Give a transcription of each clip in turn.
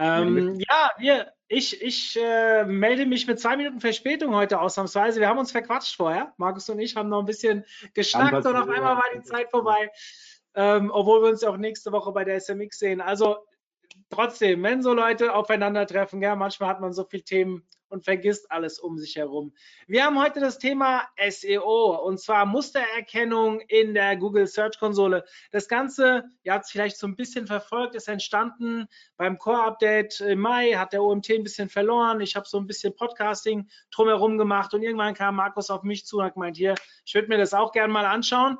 Ähm, ja, wir, ich, ich äh, melde mich mit zwei Minuten Verspätung heute ausnahmsweise. Wir haben uns verquatscht vorher. Markus und ich haben noch ein bisschen geschnackt und auf einmal war die Zeit vorbei. Ähm, obwohl wir uns auch nächste Woche bei der SMX sehen. Also trotzdem, wenn so Leute aufeinandertreffen, ja, manchmal hat man so viele Themen und vergisst alles um sich herum. Wir haben heute das Thema SEO und zwar Mustererkennung in der Google Search Konsole. Das Ganze, ihr habt es vielleicht so ein bisschen verfolgt, ist entstanden beim Core Update im Mai, hat der OMT ein bisschen verloren. Ich habe so ein bisschen Podcasting drumherum gemacht und irgendwann kam Markus auf mich zu und hat gemeint, hier, ich würde mir das auch gerne mal anschauen.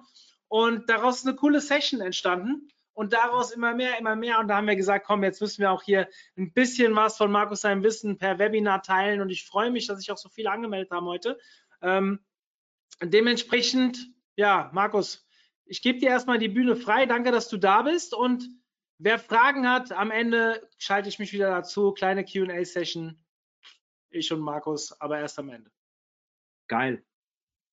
Und daraus ist eine coole Session entstanden und daraus immer mehr, immer mehr. Und da haben wir gesagt, komm, jetzt müssen wir auch hier ein bisschen was von Markus seinem Wissen per Webinar teilen. Und ich freue mich, dass sich auch so viele angemeldet haben heute. Ähm, dementsprechend, ja, Markus, ich gebe dir erstmal die Bühne frei. Danke, dass du da bist. Und wer Fragen hat, am Ende schalte ich mich wieder dazu. Kleine QA-Session. Ich und Markus, aber erst am Ende. Geil.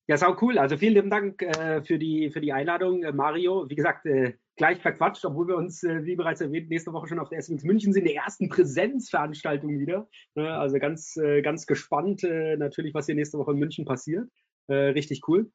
Ja, sau cool. Also vielen lieben Dank äh, für, die, für die Einladung, äh, Mario. Wie gesagt, äh, gleich verquatscht, obwohl wir uns, äh, wie bereits erwähnt, nächste Woche schon auf der SMX München sind, der ersten Präsenzveranstaltung wieder. Ne? Also ganz, äh, ganz gespannt äh, natürlich, was hier nächste Woche in München passiert. Richtig cool.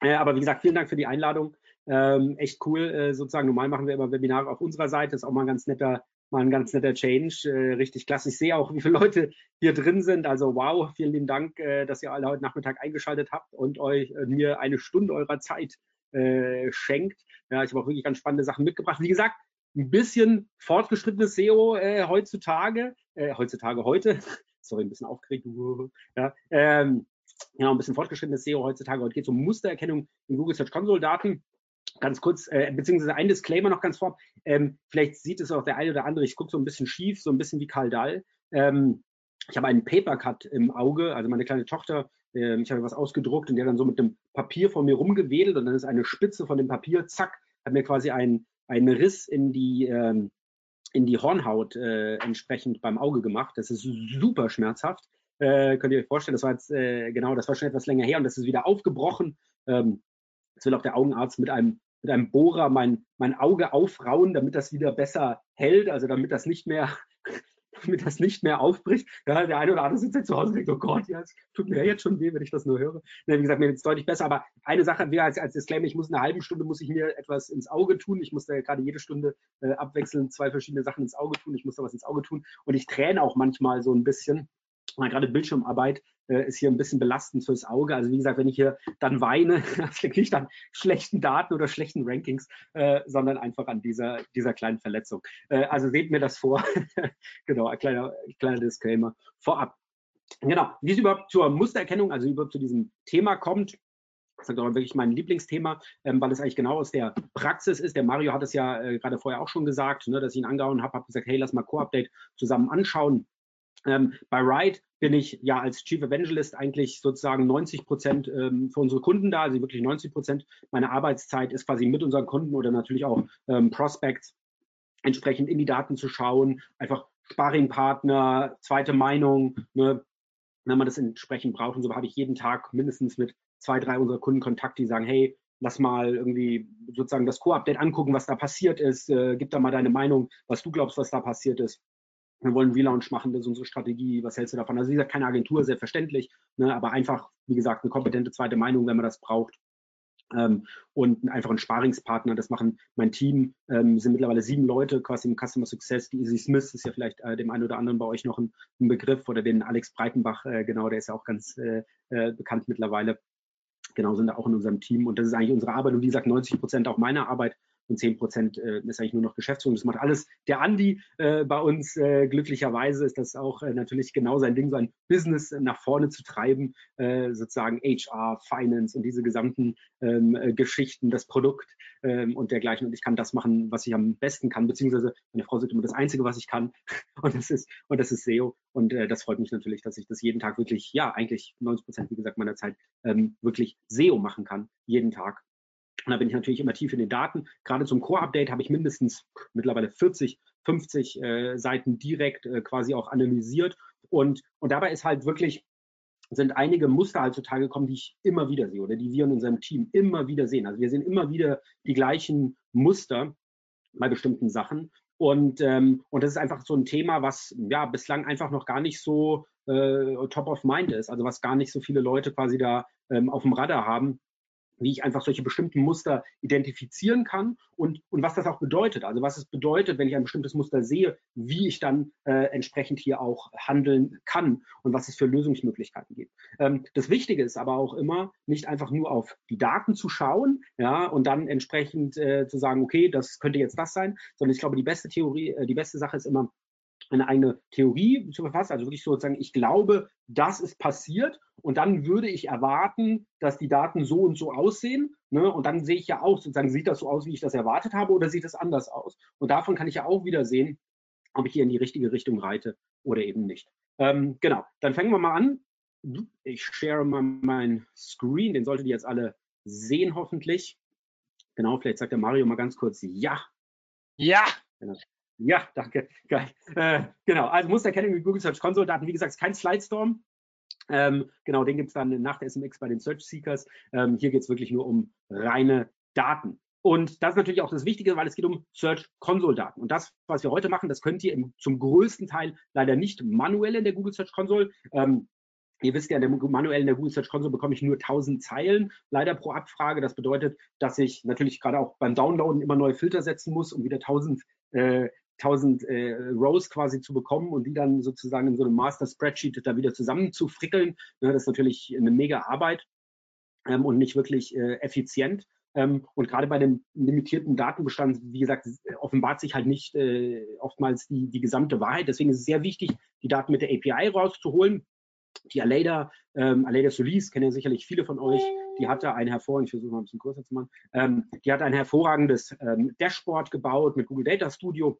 Aber wie gesagt, vielen Dank für die Einladung. Ähm, echt cool. Sozusagen normal machen wir immer Webinare auf unserer Seite. Ist auch mal ein ganz netter, mal ein ganz netter Change. Richtig klasse. Ich sehe auch, wie viele Leute hier drin sind. Also wow, vielen lieben Dank, dass ihr alle heute Nachmittag eingeschaltet habt und euch mir eine Stunde eurer Zeit äh, schenkt. Ja, ich habe auch wirklich ganz spannende Sachen mitgebracht. Wie gesagt, ein bisschen fortgeschrittenes SEO äh, heutzutage, äh, heutzutage heute, sorry, ein bisschen aufgeregt, ja, ähm, ja, ein bisschen fortgeschrittenes SEO heutzutage. Heute geht es um Mustererkennung in Google Search Console Daten. Ganz kurz, äh, beziehungsweise ein Disclaimer noch ganz vorab. Ähm, vielleicht sieht es auch der eine oder andere, ich gucke so ein bisschen schief, so ein bisschen wie Karl Dahl. Ähm, ich habe einen Papercut im Auge, also meine kleine Tochter, äh, ich habe was ausgedruckt und der dann so mit dem Papier vor mir rumgewedelt und dann ist eine Spitze von dem Papier, zack, hat mir quasi ein, einen Riss in die, ähm, in die Hornhaut äh, entsprechend beim Auge gemacht. Das ist super schmerzhaft. Äh, könnt ihr euch vorstellen, das war jetzt äh, genau, das war schon etwas länger her und das ist wieder aufgebrochen. Ähm, jetzt will auch der Augenarzt mit einem mit einem Bohrer mein, mein Auge aufrauen, damit das wieder besser hält, also damit das nicht mehr damit das nicht mehr aufbricht. Ja, der eine oder andere sitzt jetzt zu Hause und denkt, oh Gott, ja, es tut mir jetzt schon weh, wenn ich das nur höre. Ja, wie gesagt, mir wird es deutlich besser. Aber eine Sache, wir als, als Disclaimer, ich muss in einer halben Stunde, muss ich mir etwas ins Auge tun. Ich muss da gerade jede Stunde äh, abwechselnd zwei verschiedene Sachen ins Auge tun. Ich muss da was ins Auge tun. Und ich träne auch manchmal so ein bisschen. Gerade Bildschirmarbeit äh, ist hier ein bisschen belastend fürs Auge. Also wie gesagt, wenn ich hier dann weine, das liegt nicht an schlechten Daten oder schlechten Rankings, äh, sondern einfach an dieser, dieser kleinen Verletzung. Äh, also seht mir das vor. genau, ein kleiner, kleiner Disclaimer vorab. Genau, wie es überhaupt zur Mustererkennung, also überhaupt zu diesem Thema kommt, das ist wirklich mein Lieblingsthema, ähm, weil es eigentlich genau aus der Praxis ist. Der Mario hat es ja äh, gerade vorher auch schon gesagt, ne, dass ich ihn angehauen habe, habe gesagt, hey, lass mal Core-Update zusammen anschauen. Ähm, bei Ride bin ich ja als Chief Evangelist eigentlich sozusagen 90 Prozent ähm, für unsere Kunden da, also wirklich 90 Prozent. Meiner Arbeitszeit ist quasi mit unseren Kunden oder natürlich auch ähm, Prospects entsprechend in die Daten zu schauen, einfach Sparringpartner, zweite Meinung, ne, wenn man das entsprechend braucht. Und so habe ich jeden Tag mindestens mit zwei, drei unserer Kunden Kontakt, die sagen, hey, lass mal irgendwie sozusagen das Core-Update angucken, was da passiert ist, äh, gib da mal deine Meinung, was du glaubst, was da passiert ist wir wollen Relaunch machen, das ist unsere Strategie, was hältst du davon? Also wie gesagt, keine Agentur, selbstverständlich, ne, aber einfach, wie gesagt, eine kompetente zweite Meinung, wenn man das braucht. Ähm, und einfach ein Sparingspartner, das machen mein Team, ähm, sind mittlerweile sieben Leute quasi im Customer Success. Die Easy Smith ist ja vielleicht äh, dem einen oder anderen bei euch noch ein, ein Begriff oder den Alex Breitenbach, äh, genau, der ist ja auch ganz äh, äh bekannt mittlerweile. Genau, sind da auch in unserem Team und das ist eigentlich unsere Arbeit und wie gesagt, 90 Prozent auch meiner Arbeit und 10 Prozent äh, ist eigentlich nur noch Geschäftsführung. Das macht alles der Andi äh, bei uns. Äh, glücklicherweise ist das auch äh, natürlich genau sein Ding, so ein Business nach vorne zu treiben, äh, sozusagen HR, Finance und diese gesamten ähm, äh, Geschichten, das Produkt ähm, und dergleichen. Und ich kann das machen, was ich am besten kann, beziehungsweise meine Frau sagt immer das Einzige, was ich kann. Und das ist, und das ist SEO. Und äh, das freut mich natürlich, dass ich das jeden Tag wirklich, ja, eigentlich 90 Prozent, wie gesagt, meiner Zeit ähm, wirklich SEO machen kann, jeden Tag. Und da bin ich natürlich immer tief in den Daten. Gerade zum Core-Update habe ich mindestens mittlerweile 40, 50 äh, Seiten direkt äh, quasi auch analysiert. Und, und dabei ist halt wirklich, sind einige Muster halt zutage gekommen, die ich immer wieder sehe oder die wir in unserem Team immer wieder sehen. Also wir sehen immer wieder die gleichen Muster bei bestimmten Sachen. Und, ähm, und das ist einfach so ein Thema, was ja bislang einfach noch gar nicht so äh, top of mind ist, also was gar nicht so viele Leute quasi da ähm, auf dem Radar haben wie ich einfach solche bestimmten Muster identifizieren kann und, und was das auch bedeutet. Also was es bedeutet, wenn ich ein bestimmtes Muster sehe, wie ich dann äh, entsprechend hier auch handeln kann und was es für Lösungsmöglichkeiten gibt. Ähm, das Wichtige ist aber auch immer, nicht einfach nur auf die Daten zu schauen, ja, und dann entsprechend äh, zu sagen, okay, das könnte jetzt das sein, sondern ich glaube, die beste Theorie, äh, die beste Sache ist immer, eine eigene Theorie zu verfassen, also wirklich sozusagen, ich glaube, das ist passiert und dann würde ich erwarten, dass die Daten so und so aussehen. Ne? Und dann sehe ich ja auch sozusagen, sieht das so aus, wie ich das erwartet habe oder sieht es anders aus? Und davon kann ich ja auch wieder sehen, ob ich hier in die richtige Richtung reite oder eben nicht. Ähm, genau, dann fangen wir mal an. Ich share mal meinen Screen, den solltet ihr jetzt alle sehen hoffentlich. Genau, vielleicht sagt der Mario mal ganz kurz Ja. Ja. Genau. Ja, danke. Geil. Äh, genau, also Mustererkennung mit Google Search Console Daten, wie gesagt, kein Slidestorm. Ähm, genau, den gibt es dann nach der SMX bei den Search Seekers. Ähm, hier geht es wirklich nur um reine Daten. Und das ist natürlich auch das Wichtige, weil es geht um Search Console Daten. Und das, was wir heute machen, das könnt ihr im, zum größten Teil leider nicht manuell in der Google Search Console. Ähm, Ihr wisst ja, der manuell in der Google Search Console bekomme ich nur 1000 Zeilen leider pro Abfrage. Das bedeutet, dass ich natürlich gerade auch beim Downloaden immer neue Filter setzen muss, um wieder 1000 äh, 1000 äh, Rows quasi zu bekommen und die dann sozusagen in so einem Master-Spreadsheet da wieder zusammenzufrickeln. Ja, das ist natürlich eine mega Arbeit ähm, und nicht wirklich äh, effizient. Ähm, und gerade bei dem limitierten Datenbestand, wie gesagt, offenbart sich halt nicht äh, oftmals die, die gesamte Wahrheit. Deswegen ist es sehr wichtig, die Daten mit der API rauszuholen. Die Aleda, ähm, Aleda Solis, kennen ja sicherlich viele von euch, die hatte ein hervorragendes, ich versuche mal ein bisschen größer zu machen, ähm, die hat ein hervorragendes ähm, Dashboard gebaut mit Google Data Studio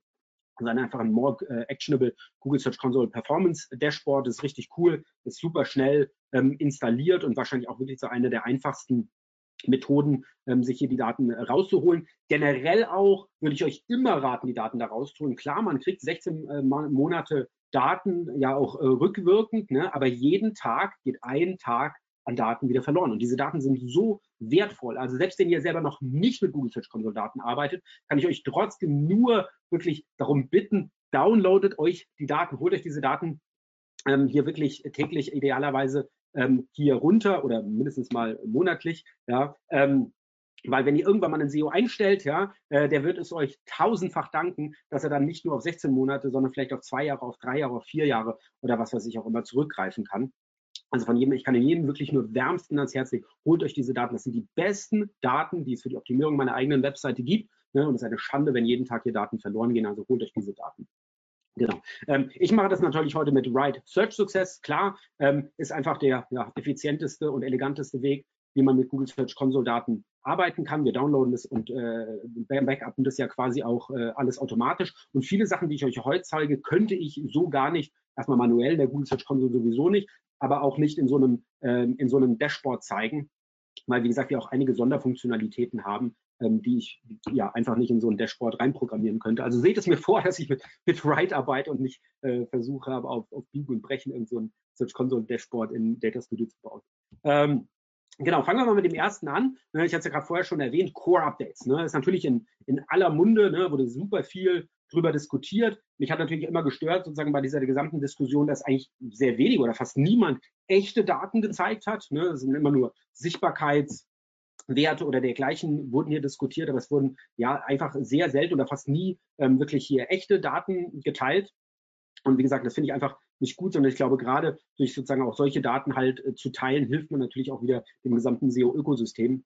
sondern einfach ein more äh, actionable Google Search Console Performance Dashboard. Das ist richtig cool, ist super schnell ähm, installiert und wahrscheinlich auch wirklich so eine der einfachsten Methoden, ähm, sich hier die Daten rauszuholen. Generell auch würde ich euch immer raten, die Daten da rauszuholen. Klar, man kriegt 16 äh, Monate Daten ja auch äh, rückwirkend, ne? aber jeden Tag geht ein Tag an Daten wieder verloren. Und diese Daten sind so wertvoll. Also selbst wenn ihr selber noch nicht mit Google Search Console Daten arbeitet, kann ich euch trotzdem nur wirklich darum bitten, downloadet euch die Daten, holt euch diese Daten ähm, hier wirklich täglich idealerweise ähm, hier runter oder mindestens mal monatlich, ja, ähm, weil wenn ihr irgendwann mal einen SEO einstellt, ja, äh, der wird es euch tausendfach danken, dass er dann nicht nur auf 16 Monate, sondern vielleicht auf zwei Jahre, auf drei Jahre, auf vier Jahre oder was weiß ich auch immer zurückgreifen kann. Also von jedem, ich kann jedem wirklich nur wärmsten ans Herz legen, holt euch diese Daten. Das sind die besten Daten, die es für die Optimierung meiner eigenen Webseite gibt. Ne? Und es ist eine Schande, wenn jeden Tag hier Daten verloren gehen. Also holt euch diese Daten. Genau. Ähm, ich mache das natürlich heute mit Right Search Success. Klar, ähm, ist einfach der ja, effizienteste und eleganteste Weg, wie man mit Google Search Console Daten arbeiten kann. Wir downloaden das und äh, backuppen das ja quasi auch äh, alles automatisch. Und viele Sachen, die ich euch heute zeige, könnte ich so gar nicht erstmal manuell der Google Search Console sowieso nicht, aber auch nicht in so einem, ähm, in so einem Dashboard zeigen, weil, wie gesagt, wir auch einige Sonderfunktionalitäten haben, ähm, die ich ja einfach nicht in so ein Dashboard reinprogrammieren könnte. Also seht es mir vor, dass ich mit, mit Write arbeite und nicht äh, versuche, aber auf, auf Biegen und Brechen in so ein Search Console Dashboard in Data Studio zu bauen. Ähm, Genau, fangen wir mal mit dem ersten an. Ne, ich hatte es ja gerade vorher schon erwähnt, Core Updates. Ne, ist natürlich in, in aller Munde, ne, wurde super viel drüber diskutiert. Mich hat natürlich immer gestört, sozusagen bei dieser gesamten Diskussion, dass eigentlich sehr wenig oder fast niemand echte Daten gezeigt hat. Ne? Es sind immer nur Sichtbarkeitswerte oder dergleichen wurden hier diskutiert, aber es wurden ja einfach sehr selten oder fast nie ähm, wirklich hier echte Daten geteilt. Und wie gesagt, das finde ich einfach nicht gut, sondern ich glaube, gerade durch sozusagen auch solche Daten halt äh, zu teilen, hilft man natürlich auch wieder dem gesamten SEO-Ökosystem.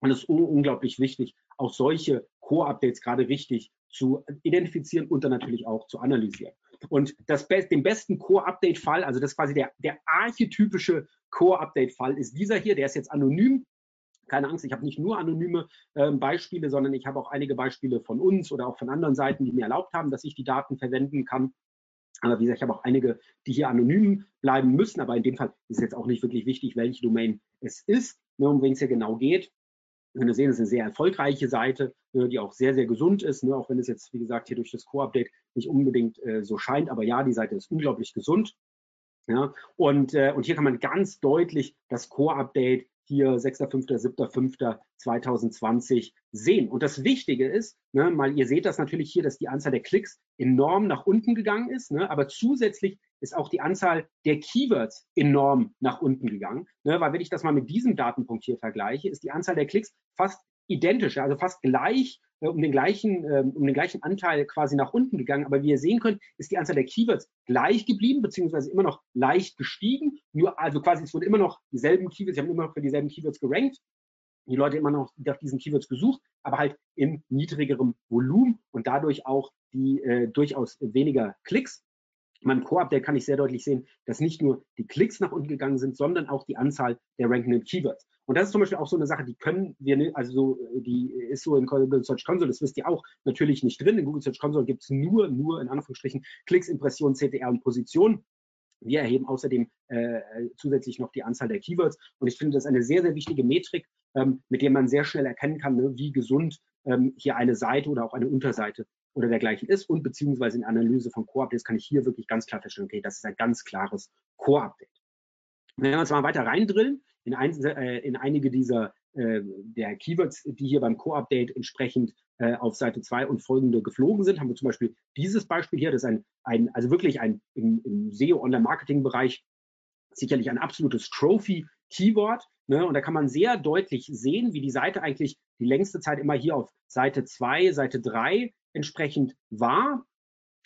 Und es ist unglaublich wichtig, auch solche Core-Updates gerade richtig zu identifizieren und dann natürlich auch zu analysieren. Und das den besten Core-Update-Fall, also das ist quasi der, der archetypische Core-Update-Fall, ist dieser hier, der ist jetzt anonym. Keine Angst, ich habe nicht nur anonyme äh, Beispiele, sondern ich habe auch einige Beispiele von uns oder auch von anderen Seiten, die mir erlaubt haben, dass ich die Daten verwenden kann. Aber wie gesagt, ich habe auch einige, die hier anonym bleiben müssen. Aber in dem Fall ist jetzt auch nicht wirklich wichtig, welche Domain es ist, ne, um wen es hier genau geht. Wir sehen, es ist eine sehr erfolgreiche Seite, ne, die auch sehr, sehr gesund ist, ne, auch wenn es jetzt, wie gesagt, hier durch das Core-Update nicht unbedingt äh, so scheint. Aber ja, die Seite ist unglaublich gesund. Äh, und hier kann man ganz deutlich das Core-Update hier 6.5., 7.5.2020 sehen. Und das Wichtige ist, ne, mal ihr seht das natürlich hier, dass die Anzahl der Klicks enorm nach unten gegangen ist, ne, aber zusätzlich ist auch die Anzahl der Keywords enorm nach unten gegangen. Ne, weil wenn ich das mal mit diesem Datenpunkt hier vergleiche, ist die Anzahl der Klicks fast identisch, also fast gleich äh, um, den gleichen, äh, um den gleichen Anteil quasi nach unten gegangen. Aber wie ihr sehen könnt, ist die Anzahl der Keywords gleich geblieben, beziehungsweise immer noch leicht gestiegen. Nur, also quasi, es wurden immer noch dieselben Keywords, sie haben immer noch für dieselben Keywords gerankt. Die Leute immer noch nach diesen Keywords gesucht, aber halt in niedrigerem Volumen und dadurch auch die äh, durchaus weniger Klicks. In meinem Core-Update kann ich sehr deutlich sehen, dass nicht nur die Klicks nach unten gegangen sind, sondern auch die Anzahl der rankenden Keywords. Und das ist zum Beispiel auch so eine Sache, die können wir, also so, die ist so in Google Search Console, das wisst ihr auch, natürlich nicht drin. In Google Search Console gibt es nur, nur in Anführungsstrichen Klicks, Impressionen, CTR und Position. Wir erheben außerdem äh, zusätzlich noch die Anzahl der Keywords. Und ich finde das eine sehr, sehr wichtige Metrik, ähm, mit der man sehr schnell erkennen kann, ne, wie gesund ähm, hier eine Seite oder auch eine Unterseite oder dergleichen ist. Und beziehungsweise in Analyse von Core-Updates kann ich hier wirklich ganz klar feststellen, okay, das ist ein ganz klares Core-Update. Wenn wir uns mal weiter reindrillen, in, ein, äh, in einige dieser äh, der Keywords, die hier beim Core-Update entsprechend äh, auf Seite 2 und folgende geflogen sind, haben wir zum Beispiel dieses Beispiel hier, das ist ein, ein also wirklich ein im, im SEO-Online-Marketing-Bereich sicherlich ein absolutes Trophy-Keyword. Ne? Und da kann man sehr deutlich sehen, wie die Seite eigentlich die längste Zeit immer hier auf Seite 2, Seite 3 entsprechend war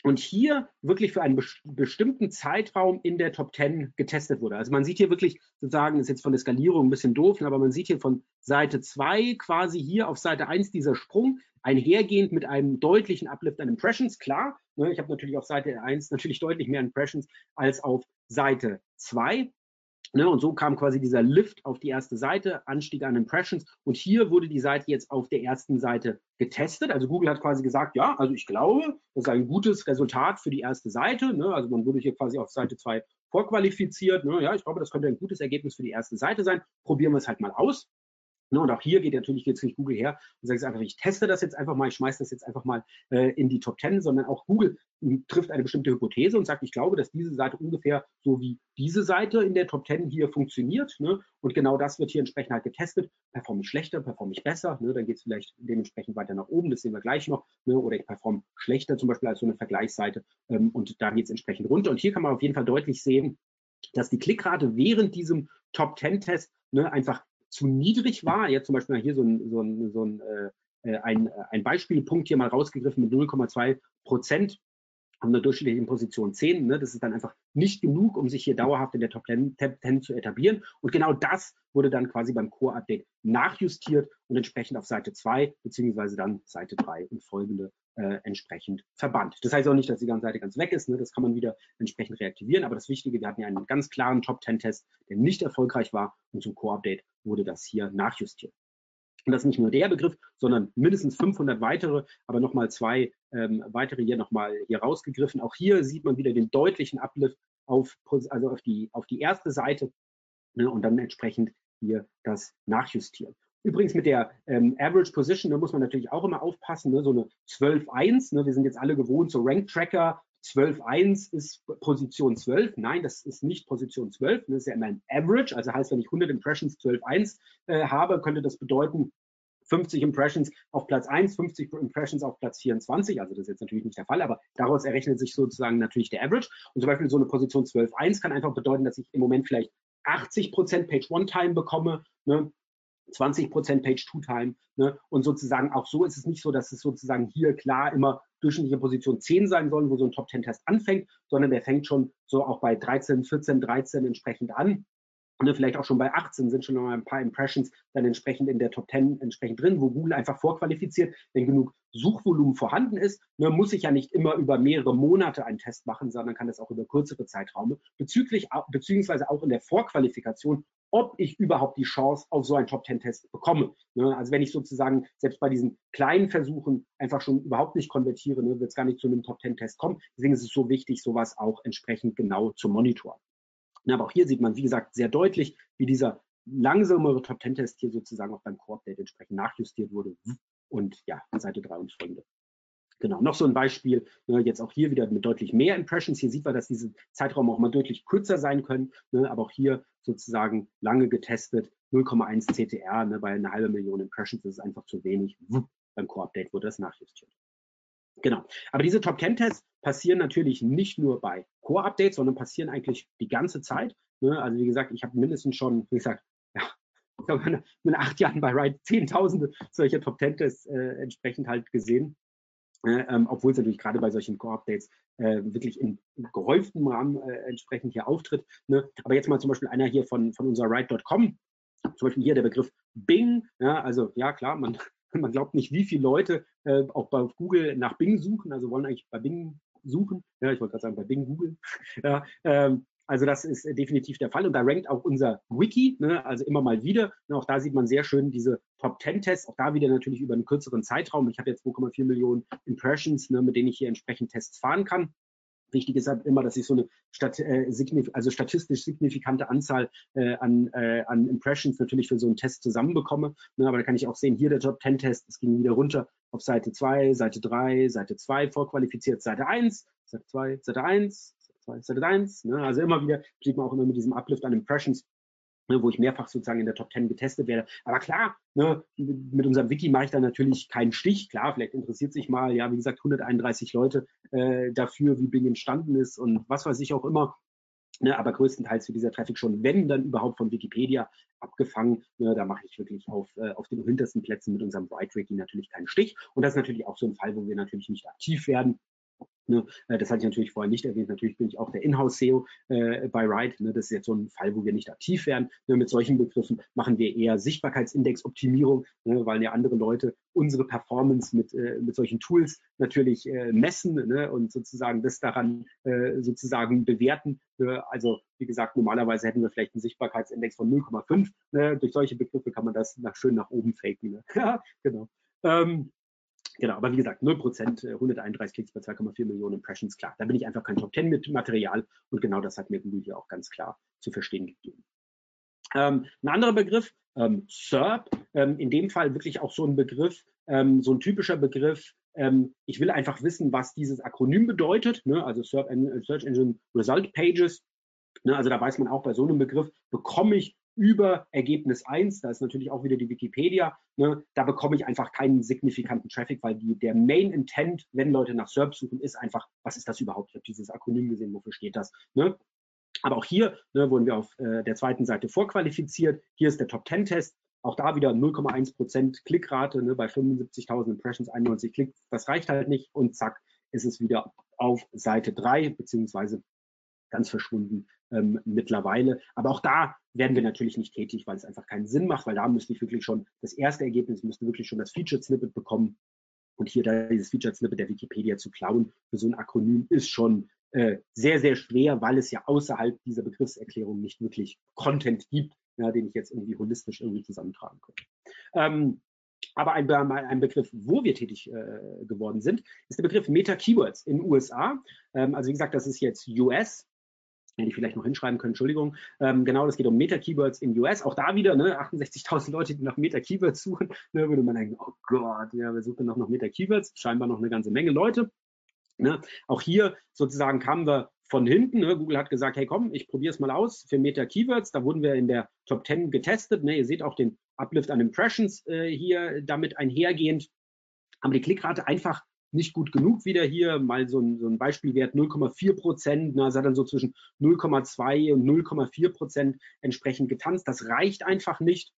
und hier wirklich für einen bestimmten Zeitraum in der Top 10 getestet wurde. Also man sieht hier wirklich sozusagen, ist jetzt von der Skalierung ein bisschen doof, aber man sieht hier von Seite 2 quasi hier auf Seite 1 dieser Sprung, einhergehend mit einem deutlichen Uplift an Impressions, klar. Ne, ich habe natürlich auf Seite 1 natürlich deutlich mehr Impressions als auf Seite 2. Ne, und so kam quasi dieser Lift auf die erste Seite, Anstieg an Impressions. Und hier wurde die Seite jetzt auf der ersten Seite getestet. Also Google hat quasi gesagt, ja, also ich glaube, das ist ein gutes Resultat für die erste Seite. Ne? Also man wurde hier quasi auf Seite 2 vorqualifiziert. Ne? Ja, ich glaube, das könnte ein gutes Ergebnis für die erste Seite sein. Probieren wir es halt mal aus. Ne, und auch hier geht natürlich jetzt nicht Google her und sagt einfach, ich teste das jetzt einfach mal, ich schmeiße das jetzt einfach mal äh, in die Top 10, sondern auch Google hm, trifft eine bestimmte Hypothese und sagt, ich glaube, dass diese Seite ungefähr so wie diese Seite in der Top 10 hier funktioniert. Ne? Und genau das wird hier entsprechend halt getestet. Performe ich schlechter, performe ich besser, ne? dann geht es vielleicht dementsprechend weiter nach oben, das sehen wir gleich noch. Ne? Oder ich performe schlechter zum Beispiel als so eine Vergleichsseite ähm, und da geht es entsprechend runter. Und hier kann man auf jeden Fall deutlich sehen, dass die Klickrate während diesem Top 10 Test ne, einfach zu niedrig war. Jetzt zum Beispiel hier so ein, so ein, so ein, äh, äh ein, ein Beispielpunkt hier mal rausgegriffen mit 0,2 Prozent haben eine durchschnittliche Position 10. Ne? Das ist dann einfach nicht genug, um sich hier dauerhaft in der Top 10, Top 10 zu etablieren. Und genau das wurde dann quasi beim Core-Update nachjustiert und entsprechend auf Seite 2 beziehungsweise dann Seite 3 und folgende äh, entsprechend verbannt. Das heißt auch nicht, dass die ganze Seite ganz weg ist. Ne? Das kann man wieder entsprechend reaktivieren. Aber das Wichtige, wir hatten ja einen ganz klaren Top-10-Test, der nicht erfolgreich war. Und zum Core-Update wurde das hier nachjustiert. Und das ist nicht nur der Begriff, sondern mindestens 500 weitere, aber nochmal zwei ähm, weitere hier nochmal hier rausgegriffen. Auch hier sieht man wieder den deutlichen Uplift auf, also auf die, auf die erste Seite ne, und dann entsprechend hier das nachjustieren. Übrigens mit der ähm, Average Position, da muss man natürlich auch immer aufpassen, ne, so eine 12.1, ne, wir sind jetzt alle gewohnt, so Rank Tracker, 12.1 ist Position 12. Nein, das ist nicht Position 12. Das ist ja immer ein Average. Also heißt, wenn ich 100 Impressions 12.1 äh, habe, könnte das bedeuten, 50 Impressions auf Platz 1, 50 Impressions auf Platz 24. Also das ist jetzt natürlich nicht der Fall, aber daraus errechnet sich sozusagen natürlich der Average. Und zum Beispiel so eine Position 12.1 kann einfach bedeuten, dass ich im Moment vielleicht 80% Page One Time bekomme, ne? 20% Page Two Time. Ne? Und sozusagen auch so ist es nicht so, dass es sozusagen hier klar immer durchschnittliche Position 10 sein soll, wo so ein Top 10 Test anfängt, sondern der fängt schon so auch bei 13, 14, 13 entsprechend an ne, vielleicht auch schon bei 18 sind schon noch ein paar Impressions dann entsprechend in der Top 10 entsprechend drin, wo Google einfach vorqualifiziert, wenn genug Suchvolumen vorhanden ist, ne, muss ich ja nicht immer über mehrere Monate einen Test machen, sondern kann das auch über kürzere Zeitraume, bezüglich, beziehungsweise auch in der Vorqualifikation, ob ich überhaupt die Chance auf so einen Top-10-Test bekomme. Ne, also wenn ich sozusagen selbst bei diesen kleinen Versuchen einfach schon überhaupt nicht konvertiere, ne, wird es gar nicht zu einem Top-10-Test kommen. Deswegen ist es so wichtig, sowas auch entsprechend genau zu monitoren. Aber auch hier sieht man, wie gesagt, sehr deutlich, wie dieser langsamere Top-10-Test hier sozusagen auch beim Core-Update entsprechend nachjustiert wurde. Und ja, Seite 3 und folgende. Genau, noch so ein Beispiel, ne, jetzt auch hier wieder mit deutlich mehr Impressions. Hier sieht man, dass diese Zeitraum auch mal deutlich kürzer sein können, ne, aber auch hier sozusagen lange getestet, 0,1 CTR ne, bei einer halben Million Impressions, ist einfach zu wenig. Beim Core-Update wurde das nachjustiert. Genau. Aber diese Top 10 Tests passieren natürlich nicht nur bei Core-Updates, sondern passieren eigentlich die ganze Zeit. Ne? Also wie gesagt, ich habe mindestens schon, wie gesagt, ja, ich glaube, in acht Jahren bei Ride Zehntausende solcher Top 10 Tests äh, entsprechend halt gesehen. Äh, ähm, obwohl es natürlich gerade bei solchen Core-Updates äh, wirklich in gehäuftem Rahmen äh, entsprechend hier auftritt. Ne? Aber jetzt mal zum Beispiel einer hier von, von unserer Ride.com, zum Beispiel hier der Begriff Bing, ja, also ja klar, man man glaubt nicht, wie viele Leute äh, auch bei Google nach Bing suchen, also wollen eigentlich bei Bing suchen. Ja, ich wollte gerade sagen, bei Bing Google. Ja, ähm, also das ist definitiv der Fall. Und da rankt auch unser Wiki, ne, also immer mal wieder. Und auch da sieht man sehr schön diese Top 10 Tests, auch da wieder natürlich über einen kürzeren Zeitraum. Ich habe jetzt 2,4 Millionen Impressions, ne, mit denen ich hier entsprechend Tests fahren kann. Wichtig ist halt immer, dass ich so eine Stat äh, also statistisch signifikante Anzahl äh, an, äh, an Impressions natürlich für so einen Test zusammenbekomme. Ne, aber da kann ich auch sehen, hier der Top 10 Test, es ging wieder runter auf Seite 2, Seite 3, Seite 2 vorqualifiziert, Seite 1, Seite 2, Seite 1, Seite 2, Seite 1. Ne, also immer wieder sieht man auch immer mit diesem Uplift an Impressions ne, wo ich mehrfach sozusagen in der Top 10 getestet werde. Aber klar, ne, mit unserem Wiki mache ich da natürlich keinen Stich. Klar, vielleicht interessiert sich mal, ja, wie gesagt, 131 Leute äh, dafür, wie Bing entstanden ist und was weiß ich auch immer. Ne, aber größtenteils wird dieser Traffic schon, wenn dann überhaupt von Wikipedia abgefangen. Ne, da mache ich wirklich auf, äh, auf den hintersten Plätzen mit unserem Bright Wiki natürlich keinen Stich. Und das ist natürlich auch so ein Fall, wo wir natürlich nicht aktiv werden. Ne, äh, das hatte ich natürlich vorher nicht erwähnt. Natürlich bin ich auch der Inhouse-SEO äh, bei Ride. Ne, das ist jetzt so ein Fall, wo wir nicht aktiv werden. Ne, mit solchen Begriffen machen wir eher Sichtbarkeitsindex-Optimierung, ne, weil ja andere Leute unsere Performance mit, äh, mit solchen Tools natürlich äh, messen ne, und sozusagen das daran äh, sozusagen bewerten. Ne. Also wie gesagt, normalerweise hätten wir vielleicht einen Sichtbarkeitsindex von 0,5. Ne. Durch solche Begriffe kann man das nach, schön nach oben faken. Genau. Ähm, Genau, aber wie gesagt, 0%, 131 Klicks bei 2,4 Millionen Impressions, klar. Da bin ich einfach kein Top 10 mit Material und genau das hat mir Google hier auch ganz klar zu verstehen gegeben. Ähm, ein anderer Begriff, ähm, SERP, ähm, in dem Fall wirklich auch so ein Begriff, ähm, so ein typischer Begriff. Ähm, ich will einfach wissen, was dieses Akronym bedeutet, ne? also SERP, Search Engine Result Pages. Ne? Also da weiß man auch bei so einem Begriff, bekomme ich über Ergebnis 1, da ist natürlich auch wieder die Wikipedia, ne, da bekomme ich einfach keinen signifikanten Traffic, weil die, der Main Intent, wenn Leute nach SERP suchen, ist einfach, was ist das überhaupt? Ich habe dieses Akronym gesehen, wofür steht das? Ne? Aber auch hier ne, wurden wir auf äh, der zweiten Seite vorqualifiziert. Hier ist der Top 10 Test. Auch da wieder 0,1% Klickrate ne, bei 75.000 Impressions, 91 Klicks. Das reicht halt nicht und zack, ist es wieder auf Seite 3 beziehungsweise ganz verschwunden ähm, mittlerweile. Aber auch da werden wir natürlich nicht tätig, weil es einfach keinen Sinn macht, weil da müsste ich wirklich schon das erste Ergebnis, müsste wirklich schon das Featured Snippet bekommen. Und hier da dieses Featured Snippet der Wikipedia zu klauen für so ein Akronym ist schon äh, sehr, sehr schwer, weil es ja außerhalb dieser Begriffserklärung nicht wirklich Content gibt, ja, den ich jetzt irgendwie holistisch irgendwie zusammentragen könnte. Ähm, aber ein, ein, Begriff, wo wir tätig äh, geworden sind, ist der Begriff Meta-Keywords in den USA. Ähm, also wie gesagt, das ist jetzt US, hätte ich vielleicht noch hinschreiben können, Entschuldigung. Ähm, genau, das geht um Meta-Keywords in US. Auch da wieder, ne, 68.000 Leute, die nach Meta-Keywords suchen. Ne, würde man denken, oh Gott, ja, wir suchen noch nach Meta-Keywords. Scheinbar noch eine ganze Menge Leute. Ne? Auch hier sozusagen kamen wir von hinten. Ne? Google hat gesagt, hey komm, ich probiere es mal aus für Meta-Keywords. Da wurden wir in der Top 10 getestet. Ne? Ihr seht auch den Uplift an Impressions äh, hier damit einhergehend. Aber die Klickrate einfach nicht gut genug wieder hier. Mal so ein, so ein Beispielwert 0,4 Prozent. Also hat dann so zwischen 0,2 und 0,4 Prozent entsprechend getanzt. Das reicht einfach nicht.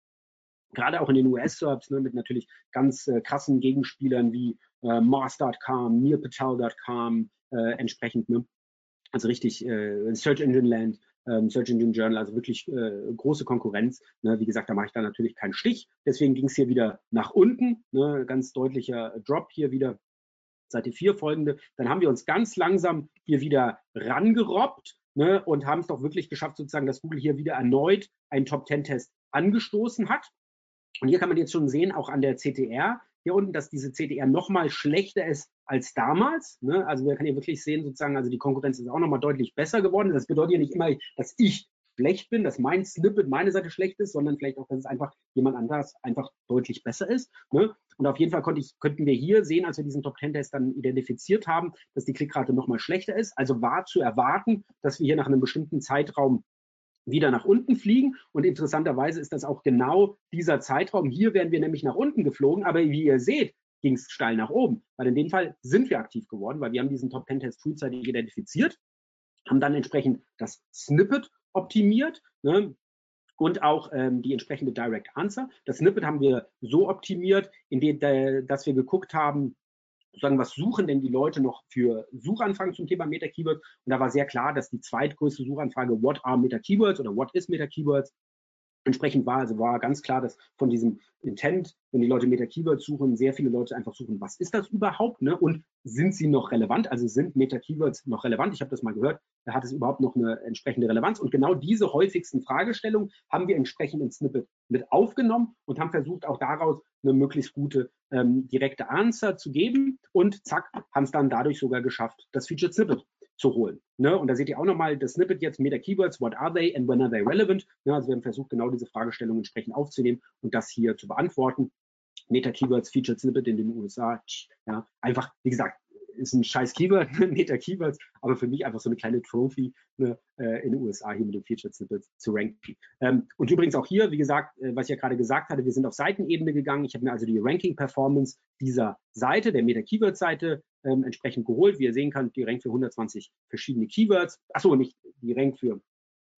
Gerade auch in den US-Serbs ne, mit natürlich ganz äh, krassen Gegenspielern wie äh, Mars.com, Nearpatel.com äh, entsprechend. Ne? Also richtig äh, Search Engine Land ähm, Search Engine Journal, also wirklich äh, große Konkurrenz. Ne? Wie gesagt, da mache ich dann natürlich keinen Stich. Deswegen ging es hier wieder nach unten. Ne? Ganz deutlicher Drop hier wieder. Seite 4 folgende. Dann haben wir uns ganz langsam hier wieder rangerobbt ne? und haben es doch wirklich geschafft, sozusagen, dass Google hier wieder erneut einen Top-10-Test angestoßen hat. Und hier kann man jetzt schon sehen, auch an der CTR, hier unten, dass diese CTR nochmal schlechter ist als damals. Ne? Also wir können hier wirklich sehen, sozusagen, also die Konkurrenz ist auch nochmal deutlich besser geworden. Das bedeutet ja nicht immer, dass ich schlecht bin, dass mein Snippet meine Seite schlecht ist, sondern vielleicht auch, dass es einfach jemand anders einfach deutlich besser ist. Ne? Und auf jeden Fall konnte ich, könnten wir hier sehen, als wir diesen Top-10-Test dann identifiziert haben, dass die Klickrate nochmal schlechter ist. Also war zu erwarten, dass wir hier nach einem bestimmten Zeitraum wieder nach unten fliegen. Und interessanterweise ist das auch genau dieser Zeitraum. Hier wären wir nämlich nach unten geflogen, aber wie ihr seht, ging es steil nach oben. Weil in dem Fall sind wir aktiv geworden, weil wir haben diesen Top-10-Test frühzeitig identifiziert, haben dann entsprechend das Snippet optimiert ne, und auch ähm, die entsprechende Direct Answer. Das Snippet haben wir so optimiert, indem, äh, dass wir geguckt haben, sozusagen, was suchen denn die Leute noch für Suchanfragen zum Thema Meta-Keywords? Und da war sehr klar, dass die zweitgrößte Suchanfrage What are Meta-Keywords oder What is Meta-Keywords entsprechend war. Also war ganz klar, dass von diesem Intent, wenn die Leute Meta-Keywords suchen, sehr viele Leute einfach suchen, was ist das überhaupt? Ne? Und sind sie noch relevant? Also sind Meta-Keywords noch relevant? Ich habe das mal gehört. Hat es überhaupt noch eine entsprechende Relevanz? Und genau diese häufigsten Fragestellungen haben wir entsprechend in Snippet mit aufgenommen und haben versucht, auch daraus eine möglichst gute ähm, direkte Answer zu geben. Und zack, haben es dann dadurch sogar geschafft, das Featured Snippet zu holen. Ne? Und da seht ihr auch nochmal das Snippet jetzt, Meta Keywords, what are they and when are they relevant? Ne? Also wir haben versucht, genau diese Fragestellung entsprechend aufzunehmen und das hier zu beantworten. Meta Keywords, Featured Snippet in den USA. Ja, einfach, wie gesagt, ist ein scheiß Keyword, Meta Keywords, aber für mich einfach so eine kleine Trophy ne, äh, in den USA hier mit dem Featured Snippet zu ranken. Ähm, und übrigens auch hier, wie gesagt, äh, was ich ja gerade gesagt hatte, wir sind auf Seitenebene gegangen. Ich habe mir also die Ranking Performance dieser Seite, der Meta Keywords Seite, ähm, entsprechend geholt. Wie ihr sehen könnt, die rankt für 120 verschiedene Keywords. Achso, nicht, die rankt für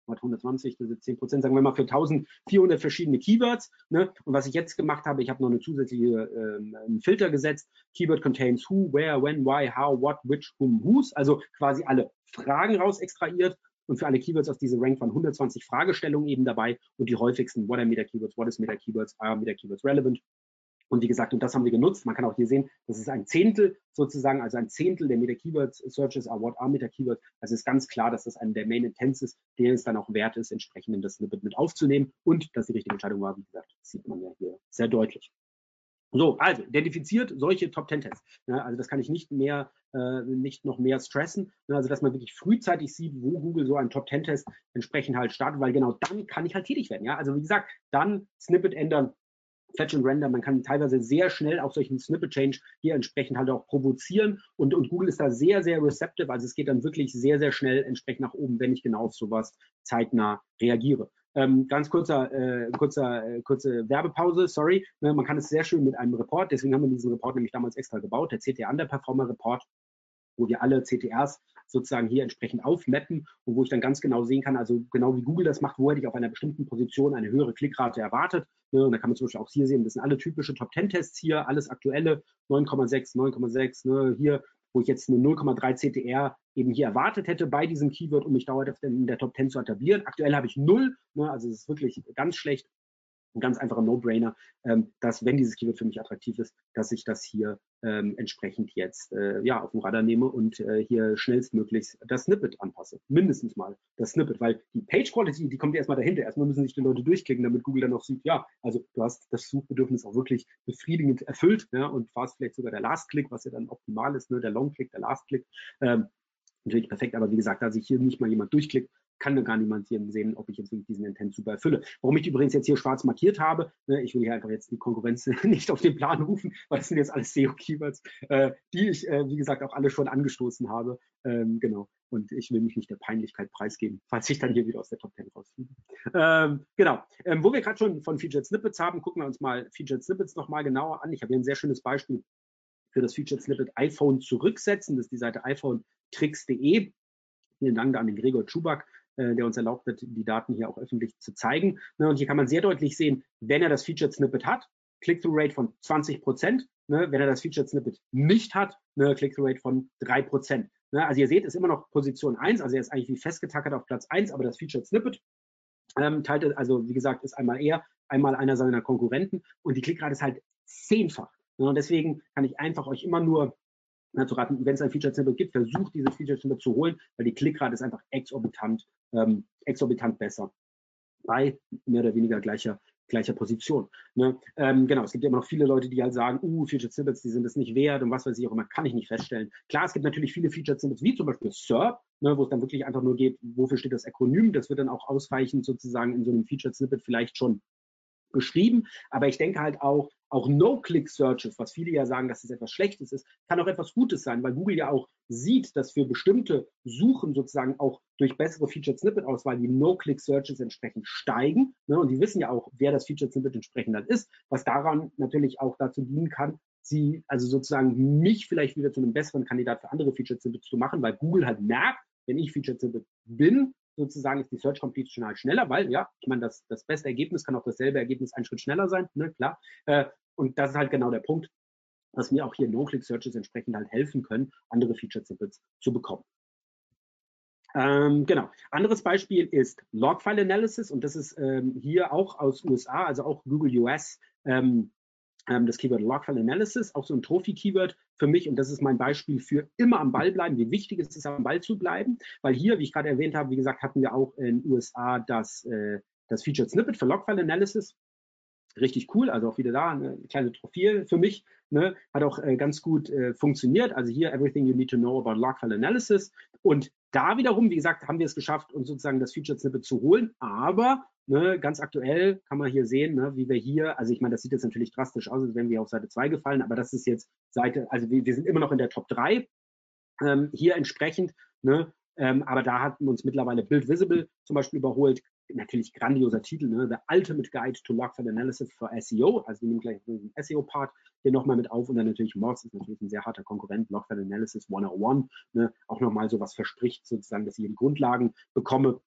120, das ist 10 Prozent, sagen wir mal für 1400 verschiedene Keywords. Ne? Und was ich jetzt gemacht habe, ich habe noch eine zusätzliche ähm, Filter gesetzt. Keyword contains who, where, when, why, how, what, which, whom, whose. Also quasi alle Fragen raus extrahiert. Und für alle Keywords aus dieser Rank waren 120 Fragestellungen eben dabei und die häufigsten, what are Meta Keywords, what is Meta Keywords, are Meta Keywords relevant, und wie gesagt, und das haben wir genutzt. Man kann auch hier sehen, das ist ein Zehntel sozusagen, also ein Zehntel der Meta-Keyword-Searches are what are Meta-Keywords. Also ist ganz klar, dass das einer der Main Intents ist, der es dann auch wert ist, entsprechend in das Snippet mit aufzunehmen. Und dass die richtige Entscheidung war, wie gesagt, sieht man ja hier sehr deutlich. So, also identifiziert solche Top 10 Tests. Ja, also das kann ich nicht mehr, äh, nicht noch mehr stressen. Ja, also dass man wirklich frühzeitig sieht, wo Google so einen Top 10 Test entsprechend halt startet, weil genau dann kann ich halt tätig werden. Ja, also wie gesagt, dann Snippet ändern, Fetch und Render, man kann teilweise sehr schnell auch solchen Snippet Change hier entsprechend halt auch provozieren und, und Google ist da sehr, sehr receptive, also es geht dann wirklich sehr, sehr schnell entsprechend nach oben, wenn ich genau auf sowas zeitnah reagiere. Ähm, ganz kurzer, äh, kurzer, äh, kurze Werbepause, sorry. Ne, man kann es sehr schön mit einem Report, deswegen haben wir diesen Report nämlich damals extra gebaut, der CT Underperformer Report, wo wir alle CTRs sozusagen hier entsprechend aufmappen und wo ich dann ganz genau sehen kann, also genau wie Google das macht, wo hätte ich auf einer bestimmten Position eine höhere Klickrate erwartet. Ne? Und da kann man zum Beispiel auch hier sehen, das sind alle typische Top 10 Tests hier, alles aktuelle 9,6, 9,6, ne? hier wo ich jetzt eine 0,3 CTR eben hier erwartet hätte bei diesem Keyword, um mich dauerhaft in der Top 10 zu etablieren. Aktuell habe ich null, ne, also es ist wirklich ganz schlecht ein ganz einfacher No-Brainer, ähm, dass wenn dieses Keyword für mich attraktiv ist, dass ich das hier ähm, entsprechend jetzt äh, ja auf dem Radar nehme und äh, hier schnellstmöglichst das Snippet anpasse. Mindestens mal das Snippet, weil die Page Quality, die kommt erstmal dahinter. Erstmal müssen sich die Leute durchklicken, damit Google dann auch sieht, ja, also du hast das Suchbedürfnis auch wirklich befriedigend erfüllt ja, und fast vielleicht sogar der Last-Click, was ja dann optimal ist, ne, der Long-Click, der Last-Click. Ähm, natürlich perfekt, aber wie gesagt, da sich hier nicht mal jemand durchklickt, kann da gar niemand hier sehen, ob ich jetzt wirklich diesen Intent super erfülle. Warum ich übrigens jetzt hier schwarz markiert habe, ne, ich will hier einfach jetzt die Konkurrenz nicht auf den Plan rufen, weil das sind jetzt alles SEO-Keywords, äh, die ich, äh, wie gesagt, auch alle schon angestoßen habe. Ähm, genau. Und ich will mich nicht der Peinlichkeit preisgeben, falls ich dann hier wieder aus der Top 10 rausfliege. Ähm, genau. Ähm, wo wir gerade schon von Featured Snippets haben, gucken wir uns mal Featured Snippets nochmal genauer an. Ich habe hier ein sehr schönes Beispiel für das Featured Snippet iPhone zurücksetzen. Das ist die Seite iPhonetricks.de. Vielen Dank an den Gregor Schubak, äh, der uns erlaubt hat, die Daten hier auch öffentlich zu zeigen. Ne, und hier kann man sehr deutlich sehen, wenn er das Featured Snippet hat, Click-through-Rate von 20 Prozent. Ne, wenn er das Featured Snippet nicht hat, eine Click-through-Rate von 3 Prozent. Ne? Also ihr seht, ist immer noch Position 1, also er ist eigentlich wie festgetackert auf Platz 1, aber das Featured Snippet ähm, teilt, also wie gesagt, ist einmal er, einmal einer seiner Konkurrenten und die Klickrate ist halt zehnfach. Und deswegen kann ich einfach euch immer nur raten, wenn es ein Featured Snippet gibt, versucht dieses Featured Snippet zu holen, weil die Klickrate ist einfach exorbitant, ähm, exorbitant besser bei mehr oder weniger gleicher gleicher Position. Ne? Ähm, genau, es gibt ja immer noch viele Leute, die halt sagen, uh, Featured Snippets, die sind es nicht wert und was weiß ich auch immer, kann ich nicht feststellen. Klar, es gibt natürlich viele Featured Snippets, wie zum Beispiel SERP, ne, wo es dann wirklich einfach nur geht, wofür steht das Akronym, das wird dann auch ausreichend sozusagen in so einem Featured Snippet vielleicht schon beschrieben. Aber ich denke halt auch, auch No-Click-Searches, was viele ja sagen, dass es etwas Schlechtes ist, kann auch etwas Gutes sein, weil Google ja auch sieht, dass für bestimmte Suchen sozusagen auch durch bessere Featured Snippet-Auswahl die No-Click-Searches entsprechend steigen. Ne? Und die wissen ja auch, wer das Featured Snippet entsprechend dann ist, was daran natürlich auch dazu dienen kann, sie, also sozusagen mich vielleicht wieder zu einem besseren Kandidat für andere Featured Snippets zu machen, weil Google halt merkt, wenn ich Featured Snippet bin, sozusagen ist die Search Completion halt schneller, weil ja, ich meine, das, das beste Ergebnis kann auch dasselbe Ergebnis einen Schritt schneller sein, ne, klar. Äh, und das ist halt genau der Punkt, dass mir auch hier No-Click-Searches entsprechend halt helfen können, andere Feature-Snippets zu bekommen. Ähm, genau. Anderes Beispiel ist Logfile Analysis und das ist ähm, hier auch aus USA, also auch Google US ähm, das Keyword Logfile Analysis, auch so ein Trophy-Keyword für mich. Und das ist mein Beispiel für immer am Ball bleiben, wie wichtig es ist, am Ball zu bleiben. Weil hier, wie ich gerade erwähnt habe, wie gesagt, hatten wir auch in den USA das, äh, das Featured Snippet für Logfile Analysis. Richtig cool, also auch wieder da eine kleine Trophäe für mich. Ne? Hat auch äh, ganz gut äh, funktioniert. Also hier Everything You Need to Know About Logfile Analysis. Und da wiederum, wie gesagt, haben wir es geschafft, uns sozusagen das Featured Snippet zu holen. Aber Ne, ganz aktuell kann man hier sehen, ne, wie wir hier, also ich meine, das sieht jetzt natürlich drastisch aus, als wären wir auf Seite 2 gefallen, aber das ist jetzt Seite, also wir, wir sind immer noch in der Top 3 ähm, hier entsprechend, ne, ähm, aber da hatten uns mittlerweile Build Visible zum Beispiel überholt. Natürlich grandioser Titel, ne? The Ultimate Guide to Logfile Analysis for SEO. Also wir nehmen gleich den SEO-Part hier nochmal mit auf und dann natürlich Moz ist natürlich ein sehr harter Konkurrent, Logfile Analysis 101, ne? auch nochmal so was verspricht sozusagen, dass ich die Grundlagen bekomme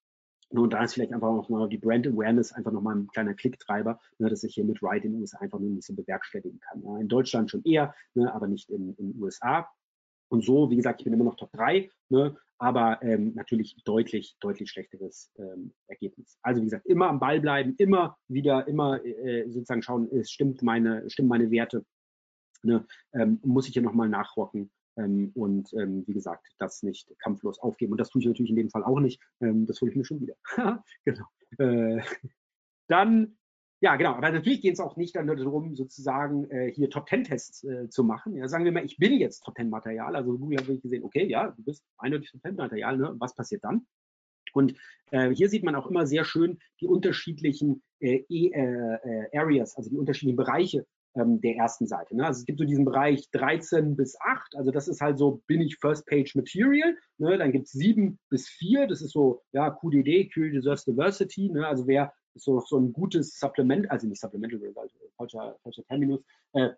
und da ist vielleicht einfach auch mal die Brand Awareness einfach nochmal ein kleiner Klicktreiber, ne, dass ich hier mit Ride in den USA einfach nur nicht so bewerkstelligen kann. Ja. In Deutschland schon eher, ne, aber nicht in den USA. Und so, wie gesagt, ich bin immer noch Top 3, ne, aber ähm, natürlich deutlich, deutlich schlechteres ähm, Ergebnis. Also wie gesagt, immer am Ball bleiben, immer wieder, immer äh, sozusagen schauen, es stimmt meine, stimmen meine Werte. Ne, ähm, muss ich hier nochmal nachrocken und ähm, wie gesagt, das nicht kampflos aufgeben. Und das tue ich natürlich in dem Fall auch nicht. Ähm, das hole ich mir schon wieder. genau. Äh, dann, ja, genau. Aber natürlich geht es auch nicht dann darum, sozusagen äh, hier Top Ten Tests äh, zu machen. Ja, sagen wir mal, ich bin jetzt Top Ten Material. Also Google hat wirklich gesehen, okay, ja, du bist eindeutig Top Ten Material. Ne? Was passiert dann? Und äh, hier sieht man auch immer sehr schön die unterschiedlichen äh, e, äh, äh Areas, also die unterschiedlichen Bereiche, ähm, der ersten Seite. Ne? Also es gibt so diesen Bereich 13 bis 8, also das ist halt so, bin ich First Page Material, ne? dann gibt es 7 bis 4, das ist so, ja, QDD, Query Deserves Diversity, ne? also wer ist so, so ein gutes Supplement, also nicht Supplemental Result, falscher, falscher Terminus, äh,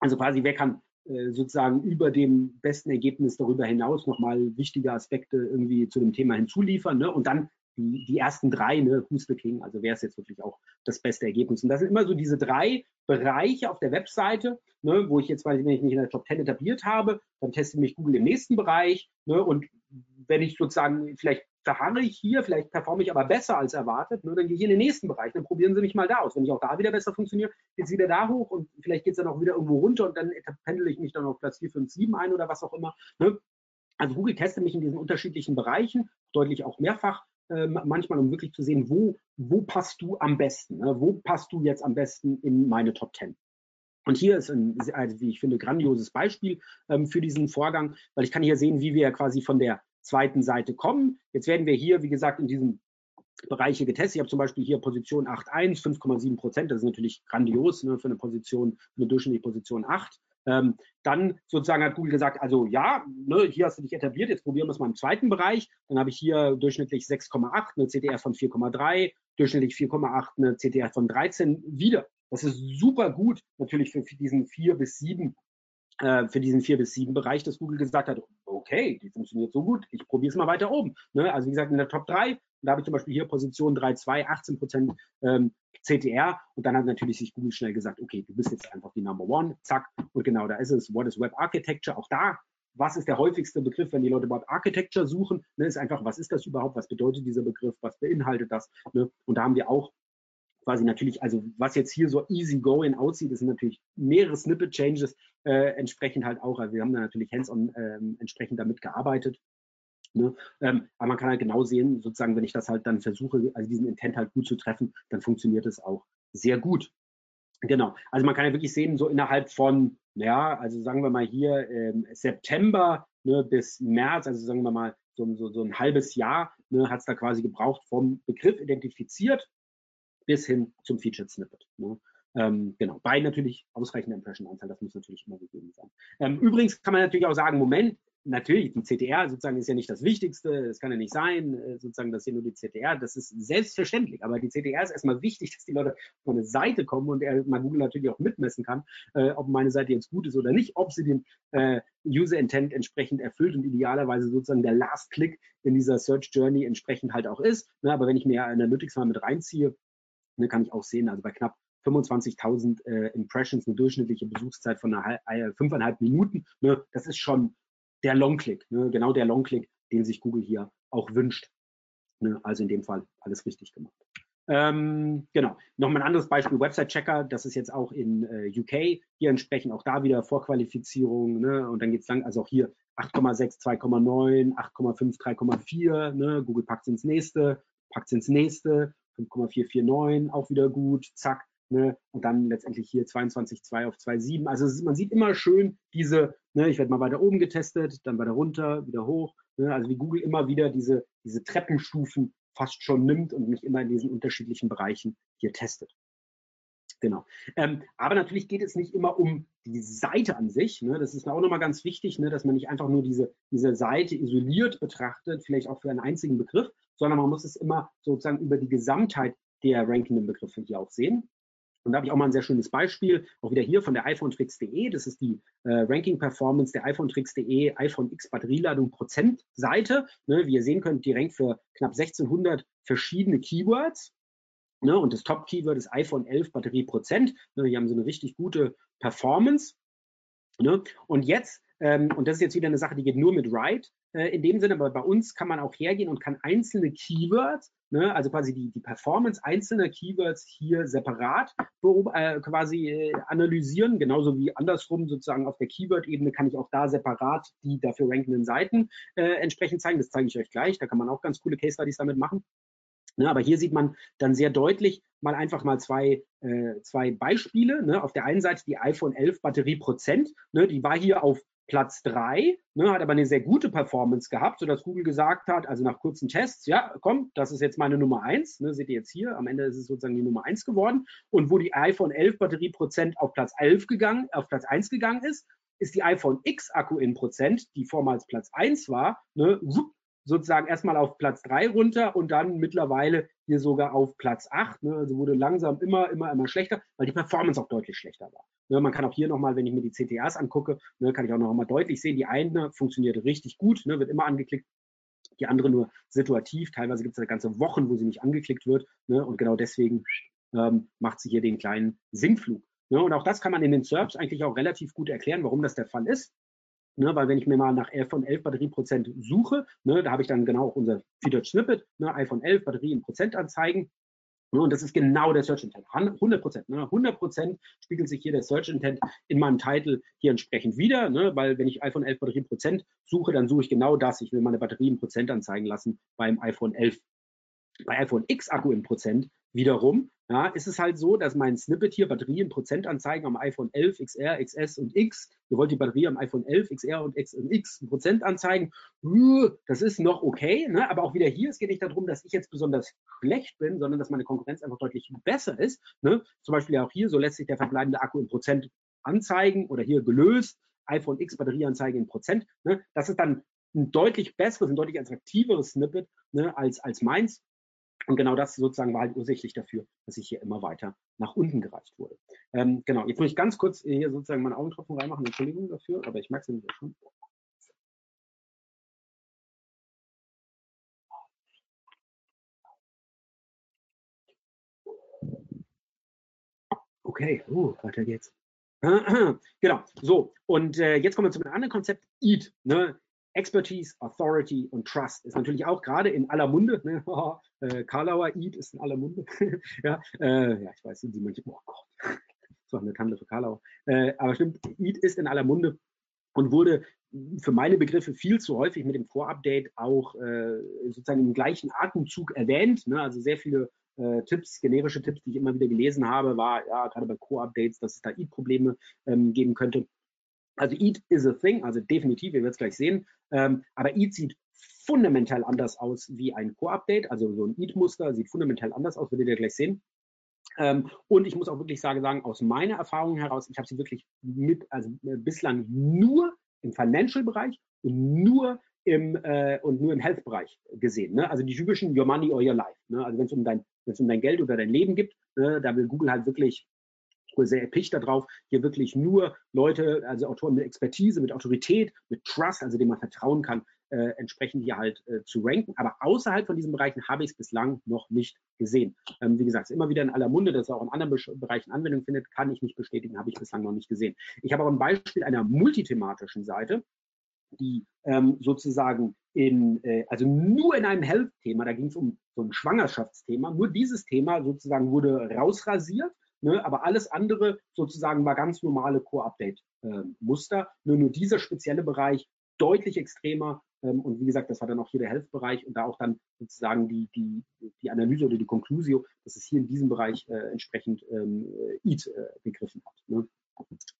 also quasi wer kann äh, sozusagen über dem besten Ergebnis darüber hinaus nochmal wichtige Aspekte irgendwie zu dem Thema hinzuliefern. Ne? Und dann die, die ersten drei, ne, Who's the King, also wer ist jetzt wirklich auch das beste Ergebnis. Und das sind immer so diese drei Bereiche auf der Webseite, ne, wo ich jetzt, wenn ich mich in der Top 10 etabliert habe, dann testet mich Google im nächsten Bereich. Ne, und wenn ich sozusagen, vielleicht verharre ich hier, vielleicht performe ich aber besser als erwartet, ne, dann gehe ich in den nächsten Bereich, dann probieren Sie mich mal da aus. Wenn ich auch da wieder besser funktioniere, geht es wieder da hoch und vielleicht geht es dann auch wieder irgendwo runter und dann pendel ich mich dann auf Platz 4, 5, 7 ein oder was auch immer. Ne. Also Google testet mich in diesen unterschiedlichen Bereichen, deutlich auch mehrfach äh, manchmal, um wirklich zu sehen, wo, wo passt du am besten? Ne? Wo passt du jetzt am besten in meine Top 10? Und hier ist ein, also wie ich finde, grandioses Beispiel ähm, für diesen Vorgang, weil ich kann hier sehen, wie wir quasi von der zweiten Seite kommen. Jetzt werden wir hier, wie gesagt, in diesem Bereiche getestet. Ich habe zum Beispiel hier Position 8.1, 5,7 Prozent. Das ist natürlich grandios ne, für eine Position, für eine durchschnittliche Position 8. Ähm, dann sozusagen hat Google gesagt, also ja, ne, hier hast du dich etabliert, jetzt probieren wir es mal im zweiten Bereich. Dann habe ich hier durchschnittlich 6,8, eine CTR von 4,3, durchschnittlich 4,8, eine CTR von 13 wieder. Das ist super gut natürlich für, für diesen 4 bis 7 äh, für diesen 4 bis 7 Bereich, dass Google gesagt hat, okay, die funktioniert so gut, ich probiere es mal weiter oben. Ne? Also wie gesagt, in der Top 3, da habe ich zum Beispiel hier Position 3,2, 18 Prozent ähm, CTR und dann hat natürlich sich Google schnell gesagt, okay, du bist jetzt einfach die Number One, zack, und genau da ist es, What is Web Architecture, auch da was ist der häufigste Begriff, wenn die Leute überhaupt Architecture suchen, ne, ist einfach, was ist das überhaupt, was bedeutet dieser Begriff, was beinhaltet das, ne? und da haben wir auch quasi natürlich, also was jetzt hier so easy going aussieht, das sind natürlich mehrere Snippet Changes äh, entsprechend halt auch, also wir haben da natürlich hands-on ähm, entsprechend damit gearbeitet. Ne? Ähm, aber man kann halt genau sehen, sozusagen, wenn ich das halt dann versuche, also diesen Intent halt gut zu treffen, dann funktioniert es auch sehr gut. Genau, also man kann ja wirklich sehen, so innerhalb von, ja, also sagen wir mal hier ähm, September ne, bis März, also sagen wir mal so, so, so ein halbes Jahr, ne, hat es da quasi gebraucht vom Begriff identifiziert bis hin zum Featured Snippet. Ne. Ähm, genau, bei natürlich ausreichender Impression-Anzahl, das muss natürlich immer gegeben sein. Ähm, übrigens kann man natürlich auch sagen, Moment, natürlich, die CTR sozusagen ist ja nicht das Wichtigste, es kann ja nicht sein, äh, sozusagen, dass hier nur die CTR, das ist selbstverständlich, aber die CTR ist erstmal wichtig, dass die Leute auf eine Seite kommen und er mal Google natürlich auch mitmessen kann, äh, ob meine Seite jetzt gut ist oder nicht, ob sie den äh, User Intent entsprechend erfüllt und idealerweise sozusagen der Last Click in dieser Search Journey entsprechend halt auch ist. Ne, aber wenn ich mir Analytics mal mit reinziehe, ne, kann ich auch sehen, also bei knapp 25.000 äh, Impressions, eine durchschnittliche Besuchszeit von einer, äh, fünfeinhalb Minuten. Ne, das ist schon der Long-Click, ne? genau der Long-Click, den sich Google hier auch wünscht. Ne? Also in dem Fall alles richtig gemacht. Ähm, genau. Nochmal ein anderes Beispiel, Website-Checker, das ist jetzt auch in äh, UK, hier entsprechend auch da wieder Vorqualifizierung, ne? und dann geht es lang, also auch hier 8,6, 2,9, 8,5, 3,4, ne? Google packt es ins nächste, packt es ins nächste, 5,449, auch wieder gut, zack, Ne? Und dann letztendlich hier 22,2 auf 2,7. Also man sieht immer schön diese, ne, ich werde mal weiter oben getestet, dann weiter runter, wieder hoch. Ne? Also wie Google immer wieder diese, diese Treppenstufen fast schon nimmt und mich immer in diesen unterschiedlichen Bereichen hier testet. Genau. Ähm, aber natürlich geht es nicht immer um die Seite an sich. Ne? Das ist auch nochmal ganz wichtig, ne? dass man nicht einfach nur diese, diese Seite isoliert betrachtet, vielleicht auch für einen einzigen Begriff, sondern man muss es immer sozusagen über die Gesamtheit der rankenden Begriffe hier auch sehen. Und da habe ich auch mal ein sehr schönes Beispiel, auch wieder hier von der iPhonetricks.de. Das ist die äh, Ranking-Performance der iPhonetricks.de iPhone X Batterieladung Prozent Seite. Ne, wie ihr sehen könnt, die rankt für knapp 1600 verschiedene Keywords. Ne, und das Top-Keyword ist iPhone 11 Batterie Prozent. Ne, die haben so eine richtig gute Performance. Ne? Und jetzt, ähm, und das ist jetzt wieder eine Sache, die geht nur mit Write äh, in dem Sinne, aber bei uns kann man auch hergehen und kann einzelne Keywords Ne, also quasi die, die Performance einzelner Keywords hier separat äh, quasi äh, analysieren, genauso wie andersrum sozusagen auf der Keyword-Ebene kann ich auch da separat die dafür rankenden Seiten äh, entsprechend zeigen. Das zeige ich euch gleich. Da kann man auch ganz coole Case Studies damit machen. Ne, aber hier sieht man dann sehr deutlich mal einfach mal zwei, äh, zwei Beispiele. Ne? Auf der einen Seite die iPhone 11 Batterie Prozent. Ne? Die war hier auf Platz 3, ne, hat aber eine sehr gute Performance gehabt, sodass Google gesagt hat, also nach kurzen Tests, ja, komm, das ist jetzt meine Nummer 1, ne, seht ihr jetzt hier, am Ende ist es sozusagen die Nummer 1 geworden. Und wo die iPhone 11 Batterieprozent auf Platz 11 gegangen, auf Platz 1 gegangen ist, ist die iPhone X Akku in Prozent, die vormals Platz 1 war, ne, sozusagen erstmal auf Platz 3 runter und dann mittlerweile hier sogar auf Platz 8. Ne? Also wurde langsam immer, immer, immer schlechter, weil die Performance auch deutlich schlechter war. Ne? Man kann auch hier nochmal, wenn ich mir die CTRs angucke, ne, kann ich auch nochmal deutlich sehen, die eine funktioniert richtig gut, ne, wird immer angeklickt, die andere nur situativ. Teilweise gibt es da ganze Wochen, wo sie nicht angeklickt wird. Ne? Und genau deswegen ähm, macht sie hier den kleinen Sinkflug. Ne? Und auch das kann man in den SERPs eigentlich auch relativ gut erklären, warum das der Fall ist. Ne, weil wenn ich mir mal nach 11 von 11 Batterieprozent suche, ne, da habe ich dann genau auch unser Featured Snippet, ne, iPhone 11 Batterie in Prozentanzeigen. Ne, und das ist genau der Search Intent. 100 Prozent. Ne, 100 Prozent spiegelt sich hier der Search Intent in meinem Titel hier entsprechend wieder, ne, weil wenn ich iPhone 11 Batterie Prozent suche, dann suche ich genau das. Ich will meine Batterie in Prozent anzeigen lassen beim iPhone 11. Bei iPhone X Akku in Prozent wiederum ja, ist es halt so, dass mein Snippet hier Batterien Prozentanzeigen am iPhone 11, XR, XS und X. Ihr wollt die Batterie am iPhone 11, XR und X und X Prozent anzeigen. Das ist noch okay, ne? aber auch wieder hier, es geht nicht darum, dass ich jetzt besonders schlecht bin, sondern dass meine Konkurrenz einfach deutlich besser ist. Ne? Zum Beispiel auch hier, so lässt sich der verbleibende Akku in Prozent anzeigen oder hier gelöst, iPhone X Batterieanzeige in Prozent. Ne? Das ist dann ein deutlich besseres, ein deutlich attraktiveres Snippet ne, als, als meins. Und genau das sozusagen war halt ursächlich dafür, dass ich hier immer weiter nach unten gereicht wurde. Ähm, genau, jetzt muss ich ganz kurz hier sozusagen meine Augentropfen reinmachen. Entschuldigung dafür, aber ich merke es nämlich schon. Okay, uh, weiter geht's. genau, so. Und äh, jetzt kommen wir zu einem anderen Konzept, EAT. Ne? Expertise, Authority und Trust ist natürlich auch gerade in aller Munde. Ne? äh, Karlauer Eid ist in aller Munde. ja, äh, ja, ich weiß, sind die manche, oh Gott, das war eine Tante für Karlau. Äh, aber stimmt, Eid ist in aller Munde und wurde für meine Begriffe viel zu häufig mit dem Vorupdate auch äh, sozusagen im gleichen Atemzug erwähnt. Ne? Also sehr viele äh, Tipps, generische Tipps, die ich immer wieder gelesen habe, war ja gerade bei Core-Updates, dass es da EAT-Probleme ähm, geben könnte. Also EAT is a thing, also definitiv, ihr werdet es gleich sehen. Ähm, aber EAT sieht fundamental anders aus wie ein Core-Update. Also so ein EAT-Muster sieht fundamental anders aus, werdet ihr gleich sehen. Ähm, und ich muss auch wirklich sagen, sagen, aus meiner Erfahrung heraus, ich habe sie wirklich mit, also äh, bislang nur im Financial-Bereich und nur im äh, und nur im Health-Bereich gesehen. Ne? Also die typischen Your Money or Your Life. Ne? Also wenn es um dein wenn es um dein Geld oder dein Leben geht, ne, da will Google halt wirklich sehr erpicht darauf, hier wirklich nur Leute, also Autoren mit Expertise, mit Autorität, mit Trust, also dem man vertrauen kann, äh, entsprechend hier halt äh, zu ranken. Aber außerhalb von diesen Bereichen habe ich es bislang noch nicht gesehen. Ähm, wie gesagt, immer wieder in aller Munde, dass es auch in anderen Be Bereichen Anwendung findet, kann ich nicht bestätigen, habe ich bislang noch nicht gesehen. Ich habe aber ein Beispiel einer multithematischen Seite, die ähm, sozusagen in, äh, also nur in einem Health-Thema, da ging es um so ein Schwangerschaftsthema, nur dieses Thema sozusagen wurde rausrasiert, ne, aber alles andere sozusagen war ganz normale Core-Update-Muster. Äh, nur, nur dieser spezielle Bereich deutlich extremer ähm, und wie gesagt, das war dann auch hier der Health-Bereich und da auch dann sozusagen die, die, die Analyse oder die Conclusio, dass es hier in diesem Bereich äh, entsprechend ähm, EAT äh, begriffen hat. Ne?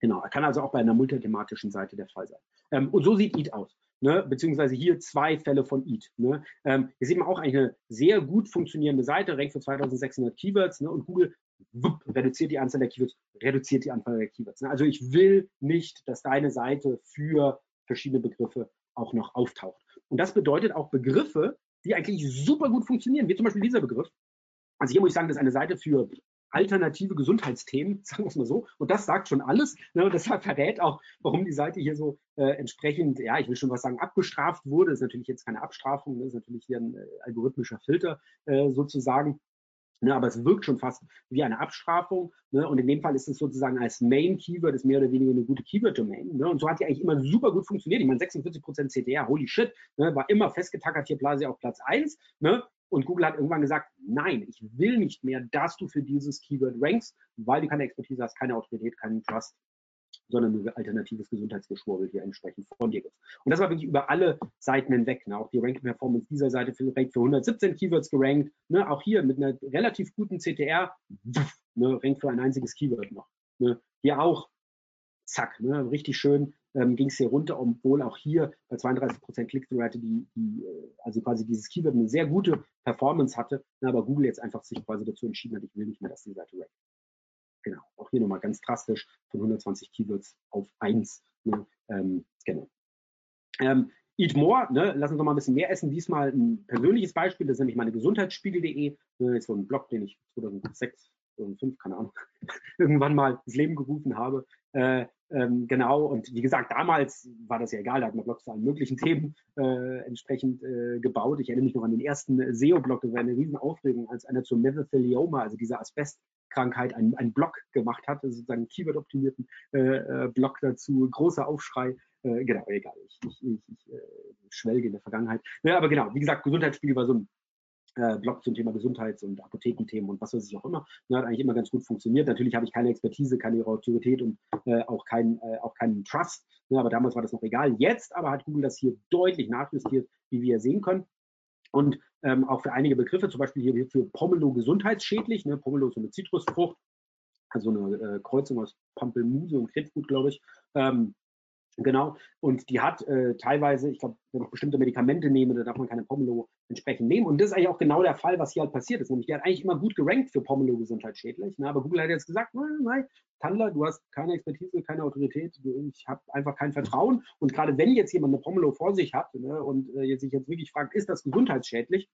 Genau, kann also auch bei einer multithematischen Seite der Fall sein. Ähm, und so sieht EAT aus. Ne, beziehungsweise hier zwei Fälle von EAT. Ne. Ähm, hier sieht man auch eine sehr gut funktionierende Seite, rankt für 2600 Keywords ne, und Google wupp, reduziert die Anzahl der Keywords, reduziert die Anzahl der Keywords. Ne. Also ich will nicht, dass deine Seite für verschiedene Begriffe auch noch auftaucht. Und das bedeutet auch Begriffe, die eigentlich super gut funktionieren, wie zum Beispiel dieser Begriff. Also hier muss ich sagen, das ist eine Seite für alternative Gesundheitsthemen, sagen wir es mal so. Und das sagt schon alles. Ne? Das verrät auch, warum die Seite hier so äh, entsprechend, ja, ich will schon was sagen, abgestraft wurde. Das ist natürlich jetzt keine Abstrafung, das ist natürlich hier ein äh, algorithmischer Filter äh, sozusagen. Ne, aber es wirkt schon fast wie eine Abstrafung. Ne, und in dem Fall ist es sozusagen als Main-Keyword, ist mehr oder weniger eine gute Keyword-Domain. Ne, und so hat die eigentlich immer super gut funktioniert. Ich meine, 46% CTR, holy shit, ne, war immer festgetackert hier Blase auf Platz 1. Ne, und Google hat irgendwann gesagt, nein, ich will nicht mehr, dass du für dieses Keyword rankst, weil du keine Expertise hast, keine Autorität, keinen Trust, sondern nur alternatives Gesundheitsgeschwurbel hier entsprechend von dir gibt. Und das war wirklich über alle Seiten hinweg. Ne? Auch die Ranking Performance dieser Seite für, für 117 Keywords gerankt. Ne? Auch hier mit einer relativ guten CTR, ne? rankt für ein einziges Keyword noch. Ne? Hier auch, zack, ne? richtig schön ähm, ging es hier runter, obwohl auch hier bei 32% Click-Through-Rate die, die, äh, also quasi dieses Keyword eine sehr gute Performance hatte, aber Google jetzt einfach sich quasi dazu entschieden hat, ich will nicht mehr, dass die Seite rankt. Genau, auch hier nochmal ganz drastisch von 120 Keywords auf 1. Ne? Ähm, genau. Ähm, Eat More, ne? lass uns noch mal ein bisschen mehr essen. Diesmal ein persönliches Beispiel, das ist nämlich meine Gesundheitsspiegel.de. Ne? So ein Blog, den ich 2006, 2005, keine Ahnung, irgendwann mal ins Leben gerufen habe. Äh, ähm, genau, und wie gesagt, damals war das ja egal, da hat man Blogs zu allen möglichen Themen äh, entsprechend äh, gebaut. Ich erinnere mich noch an den ersten SEO-Blog, das war eine Riesenaufregung, als einer zur Mesothelioma, also dieser Asbestkrankheit, einen, einen Blog gemacht hatte, sozusagen einen Keyword-optimierten äh, äh, Blog dazu, großer Aufschrei. Äh, genau, egal, ich, ich, ich, ich äh, schwelge in der Vergangenheit. Ja, aber genau, wie gesagt, Gesundheitsspiegel war so ein äh, Blog zum Thema Gesundheits- und Apothekenthemen und was weiß ich auch immer. Ne, hat eigentlich immer ganz gut funktioniert. Natürlich habe ich keine Expertise, keine Autorität und äh, auch, kein, äh, auch keinen Trust. Ne, aber damals war das noch egal. Jetzt aber hat Google das hier deutlich nachjustiert, wie wir sehen können. Und ähm, auch für einige Begriffe, zum Beispiel hier für Pomelo gesundheitsschädlich. Ne, Pomelo ist eine Zitrusfrucht, also eine äh, Kreuzung aus Pampelmuse und Krebsgut, glaube ich. Ähm, Genau, und die hat äh, teilweise, ich glaube, wenn ich bestimmte Medikamente nehme, da darf man keine Pomelo entsprechend nehmen. Und das ist eigentlich auch genau der Fall, was hier halt passiert ist. Nämlich, die hat eigentlich immer gut gerankt für Pomelo gesundheitsschädlich. Ne? Aber Google hat jetzt gesagt, nein, nein, Tandler, du hast keine Expertise, keine Autorität, ich habe einfach kein Vertrauen. Und gerade wenn jetzt jemand eine Pomelo vor sich hat ne, und äh, jetzt sich jetzt wirklich fragt, ist das gesundheitsschädlich,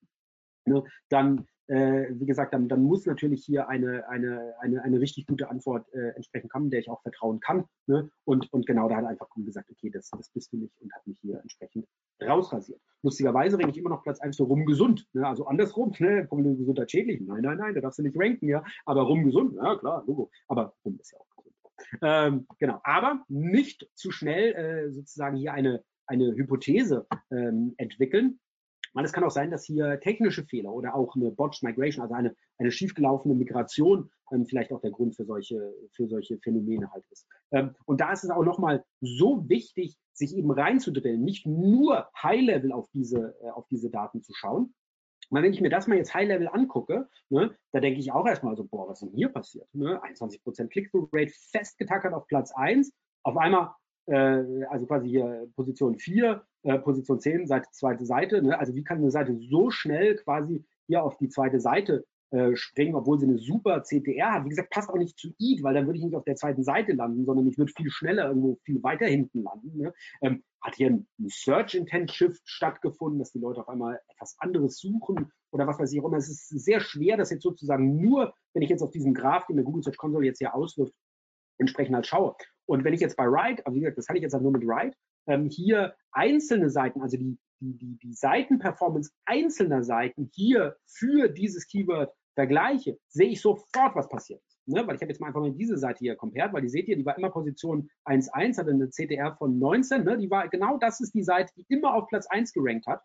ne, dann äh, wie gesagt, dann, dann, muss natürlich hier eine, eine, eine, eine richtig gute Antwort äh, entsprechend kommen, der ich auch vertrauen kann. Ne? Und, und genau da hat einfach gesagt, okay, das, das bist du nicht und hat mich hier entsprechend rausrasiert. Lustigerweise rede ich immer noch Platz 1 für rumgesund. Ne? Also andersrum, ne? Gesundheit schädlich. Nein, nein, nein, da darfst du nicht ranken, ja. Aber rumgesund, ja klar, Logo. Aber rum ist ja auch gesund. Ähm, genau, aber nicht zu schnell äh, sozusagen hier eine, eine Hypothese ähm, entwickeln, weil es kann auch sein, dass hier technische Fehler oder auch eine Botched Migration, also eine, eine schiefgelaufene Migration, ähm, vielleicht auch der Grund für solche, für solche Phänomene halt ist. Ähm, und da ist es auch nochmal so wichtig, sich eben reinzudrillen, nicht nur High-Level auf diese, äh, auf diese Daten zu schauen, weil wenn ich mir das mal jetzt High-Level angucke, ne, da denke ich auch erstmal so, boah, was ist denn hier passiert? Ne? 21% Click-Through-Rate festgetackert auf Platz 1, auf einmal, also quasi hier Position 4, äh, Position 10, Seite, zweite Seite. Ne? Also wie kann eine Seite so schnell quasi hier auf die zweite Seite äh, springen, obwohl sie eine super CTR hat. Wie gesagt, passt auch nicht zu EAT, weil dann würde ich nicht auf der zweiten Seite landen, sondern ich würde viel schneller irgendwo viel weiter hinten landen. Ne? Ähm, hat hier ein, Search Intent Shift stattgefunden, dass die Leute auf einmal etwas anderes suchen oder was weiß ich auch immer. Es ist sehr schwer, das jetzt sozusagen nur, wenn ich jetzt auf diesen Graph, den mir Google Search Console jetzt hier auswirft, entsprechend halt schaue. Und wenn ich jetzt bei Write, also wie gesagt, das kann ich jetzt nur mit Write, ähm, hier einzelne Seiten, also die, die, die, die Seitenperformance einzelner Seiten hier für dieses Keyword vergleiche, sehe ich sofort, was passiert. Ne? Weil ich habe jetzt mal einfach mal diese Seite hier compared, weil die seht ihr, die war immer Position 1.1, hatte eine CTR von 19. Ne? Die war genau das ist die Seite, die immer auf Platz 1 gerankt hat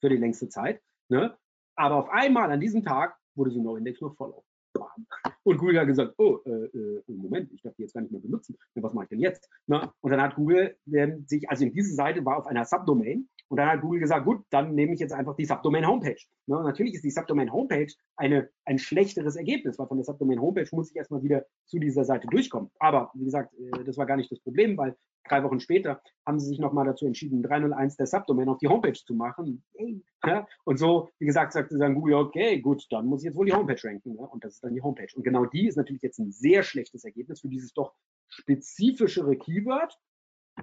für die längste Zeit. Ne? Aber auf einmal an diesem Tag wurde sie No Index nur Follow. Und Google hat gesagt, oh, äh, äh, Moment, ich darf die jetzt gar nicht mehr benutzen. Ja, was mache ich denn jetzt? Na, und dann hat Google äh, sich, also in diese Seite war auf einer Subdomain und dann hat Google gesagt, gut, dann nehme ich jetzt einfach die Subdomain Homepage. Na, natürlich ist die Subdomain Homepage eine, ein schlechteres Ergebnis, weil von der Subdomain Homepage muss ich erstmal wieder zu dieser Seite durchkommen. Aber wie gesagt, äh, das war gar nicht das Problem, weil drei Wochen später haben sie sich nochmal dazu entschieden, 301 der Subdomain auf die Homepage zu machen. Und so, wie gesagt, sagte dann Google, okay, gut, dann muss ich jetzt wohl die Homepage ranken. Ja, und das ist dann die Homepage. Und genau die ist natürlich jetzt ein sehr schlechtes Ergebnis für dieses doch spezifischere Keyword.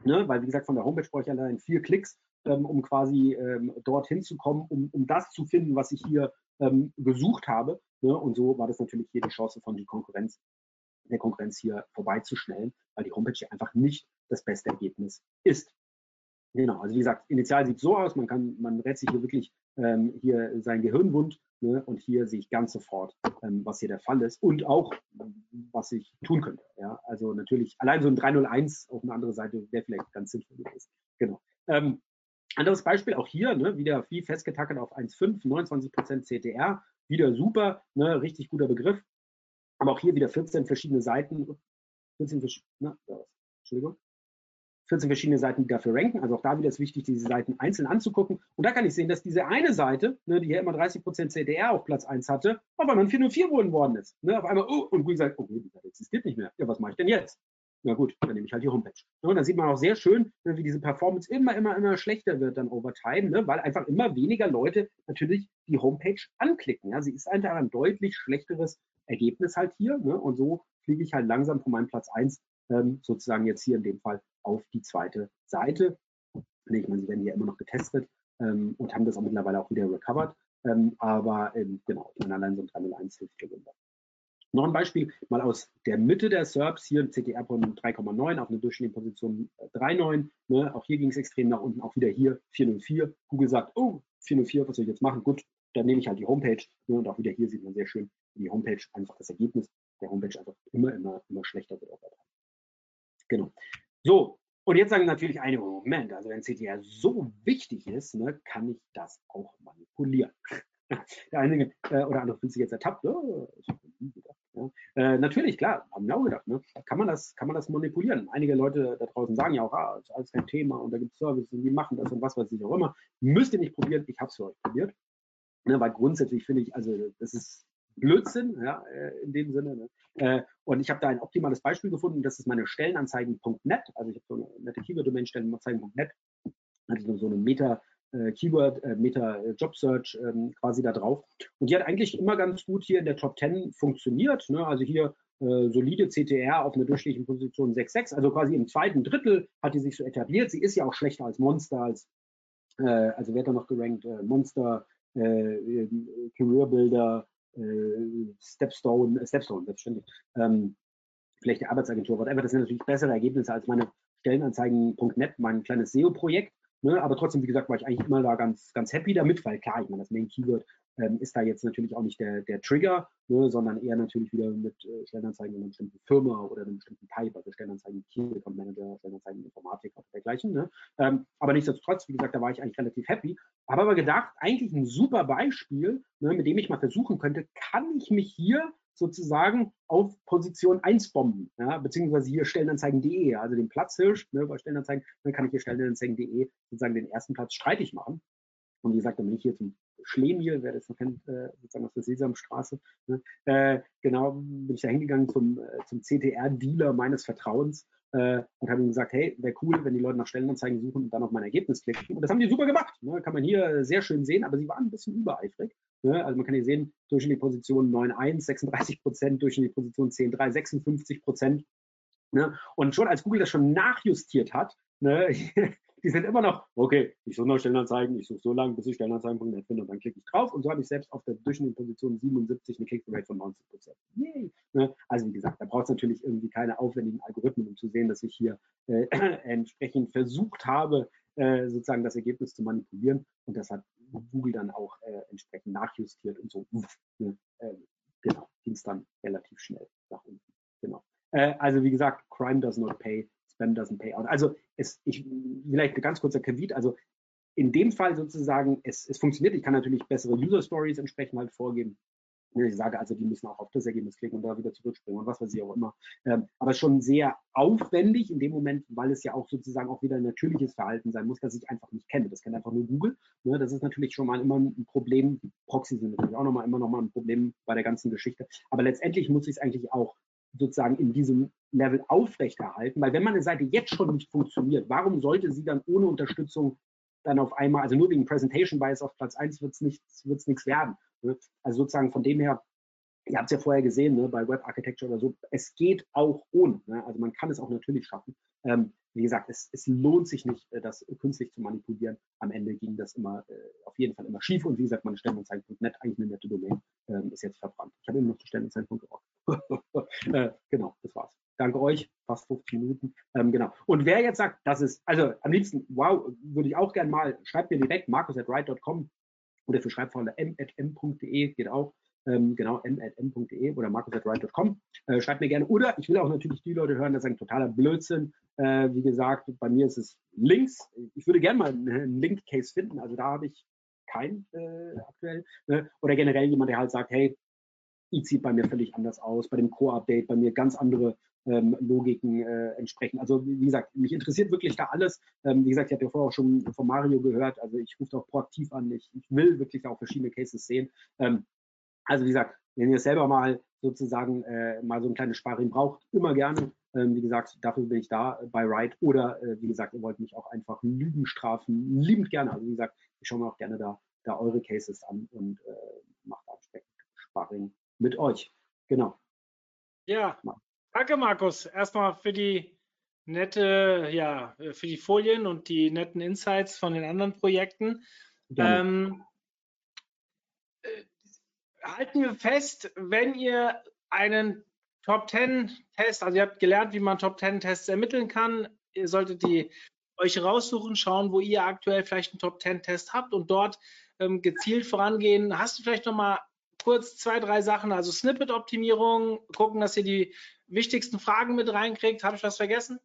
Ne, weil, wie gesagt, von der Homepage brauche ich allein vier Klicks, ähm, um quasi ähm, dorthin zu kommen, um, um das zu finden, was ich hier ähm, gesucht habe. Ne? Und so war das natürlich hier die Chance von die Konkurrenz, der Konkurrenz hier vorbeizuschnellen, weil die Homepage hier einfach nicht das beste Ergebnis ist. Genau, also wie gesagt, initial sieht es so aus, man kann, man rät sich hier wirklich ähm, hier sein Gehirn wund ne, und hier sehe ich ganz sofort, ähm, was hier der Fall ist und auch, was ich tun könnte. Ja, also natürlich, allein so ein 301 auf eine andere Seite wäre vielleicht ganz sinnvoll gewesen. Genau. Ähm, anderes Beispiel, auch hier, ne, wieder wie festgetackert auf 1,5, 29% CTR, wieder super, ne, richtig guter Begriff. Aber auch hier wieder 14 verschiedene Seiten, 14 verschiedene, ne, Entschuldigung, 14 verschiedene Seiten, die dafür ranken. Also auch da wieder ist wichtig, diese Seiten einzeln anzugucken. Und da kann ich sehen, dass diese eine Seite, ne, die hier immer 30% CDR auf Platz 1 hatte, auf einmal 404 worden ist. Ne, auf einmal, oh, und Google sagt, oh, die Seite existiert nicht mehr. Ja, was mache ich denn jetzt? Na gut, dann nehme ich halt die Homepage. Ne, und dann sieht man auch sehr schön, ne, wie diese Performance immer, immer, immer schlechter wird dann over time, ne, weil einfach immer weniger Leute natürlich die Homepage anklicken. Ja. Sie ist einfach ein deutlich schlechteres Ergebnis halt hier. Ne, und so fliege ich halt langsam von meinem Platz 1 ähm, sozusagen jetzt hier in dem Fall auf die zweite Seite. Ich meine, sie werden hier immer noch getestet ähm, und haben das auch mittlerweile auch wieder recovered. Ähm, aber ähm, genau, ich meine, allein so ein 301 hilft hier wunderbar. Noch ein Beispiel mal aus der Mitte der SERPs, hier ein CTR von 3,9 auf eine durchschnittliche Position 3,9. Ne? Auch hier ging es extrem nach unten, auch wieder hier 404. Google sagt, oh, 404, was soll ich jetzt machen? Gut, dann nehme ich halt die Homepage. Ne? Und auch wieder hier sieht man sehr schön, wie die Homepage einfach das Ergebnis der Homepage einfach immer, immer, immer schlechter wird. Genau. So, und jetzt sagen natürlich einige, Moment, also wenn CTR so wichtig ist, ne, kann ich das auch manipulieren. Der einige äh, oder andere fühlt sich jetzt ertappt. Oh, ja. Äh, natürlich, klar, haben wir auch gedacht. Ne? Kann, man das, kann man das manipulieren? Einige Leute da draußen sagen ja auch, ah, ist alles kein Thema und da gibt es Services und die machen das und was weiß ich auch immer. Müsst ihr nicht probieren, ich habe es für euch probiert. Ne, weil grundsätzlich finde ich, also das ist Blödsinn, ja, äh, in dem Sinne. Ne? Äh, und ich habe da ein optimales Beispiel gefunden, das ist meine Stellenanzeigen.net. Also ich habe so eine nette Keyword-Domain Stellenanzeigen.net, also so eine Meta- äh, Keyword, äh, Meta Job Search ähm, quasi da drauf. Und die hat eigentlich immer ganz gut hier in der Top 10 funktioniert. Ne? Also hier äh, solide CTR auf einer durchschnittlichen Position 6,6, also quasi im zweiten Drittel hat die sich so etabliert. Sie ist ja auch schlechter als Monster, als äh, also wer hat da noch gerankt? Äh, Monster, äh, Career Builder, äh, Stepstone, äh, Stepstone, selbstständig, ähm, vielleicht die Arbeitsagentur, whatever, das sind natürlich bessere Ergebnisse als meine Stellenanzeigen.net, mein kleines SEO-Projekt. Ne? Aber trotzdem, wie gesagt, war ich eigentlich immer da ganz, ganz happy damit, weil klar, ich meine, das Main Keyword ähm, ist da jetzt natürlich auch nicht der, der Trigger, ne? sondern eher natürlich wieder mit äh, Stellenanzeigen in einer bestimmten Firma oder einem bestimmten Type, also Stellenanzeigen Key Account Manager, Stellenanzeigen Informatik oder dergleichen. Ne? Ähm, aber nichtsdestotrotz, wie gesagt, da war ich eigentlich relativ happy. Habe aber gedacht, eigentlich ein super Beispiel, ne, mit dem ich mal versuchen könnte, kann ich mich hier sozusagen auf Position 1 bomben, ja, beziehungsweise hier Stellenanzeigen.de, also den Platzhirsch ne, bei Stellenanzeigen, dann kann ich hier Stellenanzeigen.de sozusagen den ersten Platz streitig machen. Und wie gesagt, dann bin ich hier zum Schlemiel, wer das noch kennt, äh, sozusagen aus der Sesamstraße, ne, äh, genau, bin ich da hingegangen zum, äh, zum CTR-Dealer meines Vertrauens äh, und habe ihm gesagt, hey, wäre cool, wenn die Leute nach Stellenanzeigen suchen und dann auf mein Ergebnis klicken. Und das haben die super gemacht. Ne? Kann man hier sehr schön sehen, aber sie waren ein bisschen übereifrig. Ne? Also man kann hier sehen, durchschnittliche Position 9,1, 36 Prozent, durchschnittliche Position 10,3, 56 Prozent. Ne? Und schon als Google das schon nachjustiert hat, ne, die sind immer noch, okay, ich suche noch Stellenanzeigen, ich suche so lange, bis ich Stellenanzeigen.net finde und dann klicke ich drauf und so habe ich selbst auf der durchschnittlichen Position 77 eine Click-Rate von 90 Prozent. Ne? Also wie gesagt, da braucht es natürlich irgendwie keine aufwendigen Algorithmen, um zu sehen, dass ich hier äh, entsprechend versucht habe, äh, sozusagen das Ergebnis zu manipulieren und das hat Google dann auch äh, entsprechend nachjustiert und so. Ne? Ähm, genau, ging es dann relativ schnell nach unten. Genau. Äh, also wie gesagt, Crime does not pay, Spam doesn't pay out. Also es, ich, vielleicht ein ganz kurzer Caveat, also in dem Fall sozusagen, es, es funktioniert, ich kann natürlich bessere User Stories entsprechend halt vorgeben. Ich sage also, die müssen auch auf das Ergebnis klicken und da wieder zurückspringen und was weiß ich auch immer. Ähm, aber schon sehr aufwendig in dem Moment, weil es ja auch sozusagen auch wieder ein natürliches Verhalten sein muss, das ich einfach nicht kenne. Das kennt einfach nur Google. Ne? Das ist natürlich schon mal immer ein Problem. Die Proxys sind natürlich auch nochmal immer nochmal ein Problem bei der ganzen Geschichte. Aber letztendlich muss ich es eigentlich auch sozusagen in diesem Level aufrechterhalten, weil wenn meine Seite jetzt schon nicht funktioniert, warum sollte sie dann ohne Unterstützung dann auf einmal, also nur wegen Presentation Bias auf Platz 1 wird es nichts, wird's nichts werden. Ne? Also sozusagen von dem her, ihr habt es ja vorher gesehen, ne, bei Web Architecture oder so, es geht auch ohne. Ne? Also man kann es auch natürlich schaffen. Ähm, wie gesagt, es, es, lohnt sich nicht, äh, das künstlich zu manipulieren. Am Ende ging das immer äh, auf jeden Fall immer schief und wie gesagt, meine Stellenanzeigen.net, eigentlich eine nette Domain, ähm, ist jetzt verbrannt. Ich habe immer noch die Stellenanzeigen.org. äh, genau, das war's. Danke euch, fast 15 Minuten. Ähm, genau. Und wer jetzt sagt, das ist, also am liebsten, wow, würde ich auch gerne mal, schreibt mir direkt markus at write.com oder für Schreibfreunde m.m.de geht auch. Ähm, genau, m.m.de oder markus.write.com. Äh, schreibt mir gerne. Oder ich will auch natürlich die Leute hören, das ist ein totaler Blödsinn. Äh, wie gesagt, bei mir ist es links. Ich würde gerne mal einen Link-Case finden. Also da habe ich keinen äh, aktuell. Ne? Oder generell jemand, der halt sagt, hey, I sieht bei mir völlig anders aus, bei dem Core-Update bei mir ganz andere ähm, Logiken äh, entsprechen. Also wie gesagt, mich interessiert wirklich da alles. Ähm, wie gesagt, ich habe ja vorher auch schon von Mario gehört, also ich rufe auch proaktiv an, ich, ich will wirklich auch verschiedene Cases sehen. Ähm, also wie gesagt, wenn ihr selber mal sozusagen äh, mal so ein kleines Sparring braucht, immer gerne. Ähm, wie gesagt, dafür bin ich da bei Ride. Oder äh, wie gesagt, ihr wollt mich auch einfach Lügen strafen, liebend gerne. Also wie gesagt, ich schaue mir auch gerne da, da eure Cases an und äh, mache da entsprechend Sparring mit euch. Genau. Ja, danke Markus. Erstmal für die nette, ja, für die Folien und die netten Insights von den anderen Projekten. Ähm, äh, halten wir fest, wenn ihr einen Top 10 Test, also ihr habt gelernt, wie man Top 10 Tests ermitteln kann, ihr solltet die euch raussuchen, schauen, wo ihr aktuell vielleicht einen Top 10 Test habt und dort ähm, gezielt vorangehen. Hast du vielleicht noch mal kurz zwei, drei Sachen, also Snippet-Optimierung, gucken, dass ihr die wichtigsten Fragen mit reinkriegt. Habe ich was vergessen?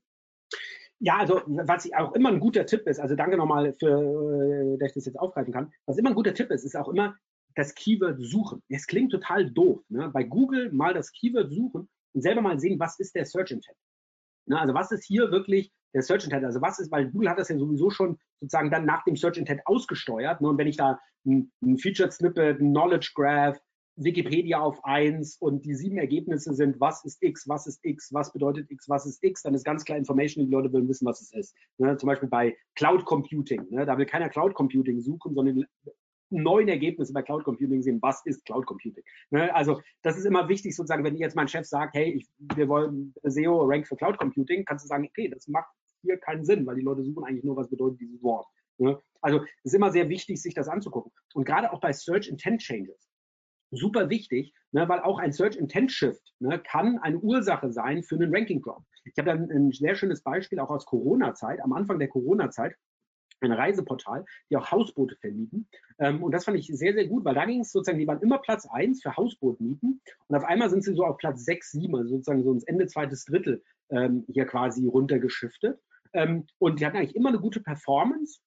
Ja, also was auch immer ein guter Tipp ist, also danke nochmal für, äh, dass ich das jetzt aufgreifen kann. Was immer ein guter Tipp ist, ist auch immer das Keyword suchen. Es klingt total doof. Ne? Bei Google mal das Keyword suchen und selber mal sehen, was ist der Search Intent. Ne? Also was ist hier wirklich der Search Intent? Also was ist, weil Google hat das ja sowieso schon sozusagen dann nach dem Search Intent ausgesteuert. Ne? Und wenn ich da ein, ein Featured Snippet, ein Knowledge Graph, Wikipedia auf eins und die sieben Ergebnisse sind, was ist X, was ist X, was bedeutet X, was ist X, dann ist ganz klar Information, die Leute wollen wissen, was es ist. Ne? Zum Beispiel bei Cloud Computing. Ne? Da will keiner Cloud Computing suchen, sondern neuen Ergebnisse bei Cloud Computing sehen, was ist Cloud Computing. Ne? Also das ist immer wichtig, sozusagen, wenn jetzt mein Chef sagt, hey, ich, wir wollen SEO Rank für Cloud Computing, kannst du sagen, okay, das macht hier keinen Sinn, weil die Leute suchen eigentlich nur, was bedeutet dieses Wort. Ne? Also es ist immer sehr wichtig, sich das anzugucken. Und gerade auch bei Search Intent Changes super wichtig, ne, weil auch ein Search Intent Shift ne, kann eine Ursache sein für einen Ranking Drop. Ich habe da ein, ein, sehr schönes Beispiel auch aus Corona-Zeit, am Anfang der Corona-Zeit. Ein Reiseportal, die auch Hausboote vermieten. Ähm, und das fand ich sehr, sehr gut, weil da ging es sozusagen, die waren immer Platz 1 für Hausbootmieten und auf einmal sind sie so auf Platz 6, 7, also sozusagen so ins Ende zweites Drittel ähm, hier quasi runtergeschiftet. Ähm, und die hatten eigentlich immer eine gute Performance.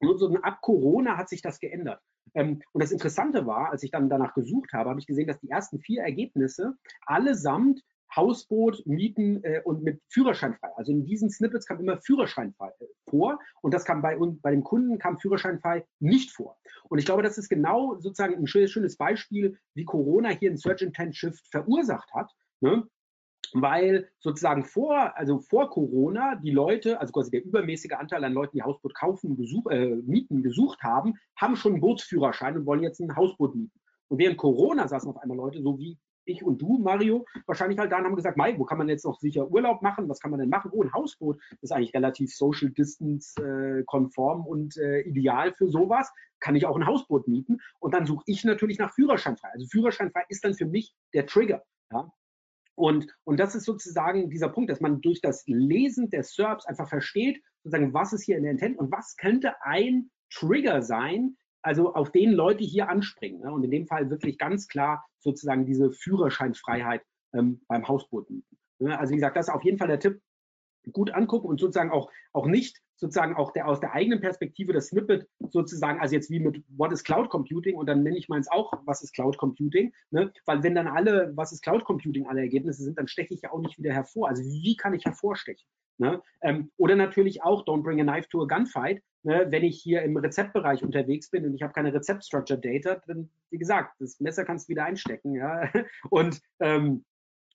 Und so ab Corona hat sich das geändert. Ähm, und das Interessante war, als ich dann danach gesucht habe, habe ich gesehen, dass die ersten vier Ergebnisse allesamt Hausboot mieten äh, und mit Führerschein frei. Also in diesen Snippets kam immer Führerschein frei äh, vor und das kam bei uns, bei dem Kunden kam Führerschein frei nicht vor. Und ich glaube, das ist genau sozusagen ein schönes, Beispiel, wie Corona hier ein Search Intent Shift verursacht hat. Ne? weil sozusagen vor, also vor Corona die Leute, also quasi der übermäßige Anteil an Leuten, die Hausboot kaufen, gesuch, äh, mieten, gesucht haben, haben schon einen Bootsführerschein und wollen jetzt ein Hausboot mieten. Und während Corona saßen auf einmal Leute, so wie ich und du, Mario, wahrscheinlich halt da und haben gesagt, Mai, wo kann man jetzt noch sicher Urlaub machen? Was kann man denn machen? Oh, ein Hausboot ist eigentlich relativ social distance äh, konform und äh, ideal für sowas. Kann ich auch ein Hausboot mieten? Und dann suche ich natürlich nach Führerscheinfrei. Also Führerscheinfrei ist dann für mich der Trigger. Ja? Und, und das ist sozusagen dieser Punkt, dass man durch das Lesen der SERPs einfach versteht, sozusagen, was ist hier in der Intent und was könnte ein Trigger sein, also auf den Leute hier anspringen. Ne? Und in dem Fall wirklich ganz klar sozusagen diese Führerscheinfreiheit ähm, beim Hausboot mieten. Ne? Also wie gesagt, das ist auf jeden Fall der Tipp, gut angucken und sozusagen auch, auch nicht sozusagen auch der, aus der eigenen Perspektive das Snippet sozusagen, also jetzt wie mit What is Cloud Computing und dann nenne ich meins auch, was ist Cloud Computing, ne? weil wenn dann alle, was ist Cloud Computing, alle Ergebnisse sind, dann steche ich ja auch nicht wieder hervor. Also wie kann ich hervorstechen? Ne? Ähm, oder natürlich auch Don't bring a knife to a gunfight, Ne, wenn ich hier im Rezeptbereich unterwegs bin und ich habe keine Rezept-Structure Data, dann, wie gesagt, das Messer kannst du wieder einstecken. Ja? Und ähm,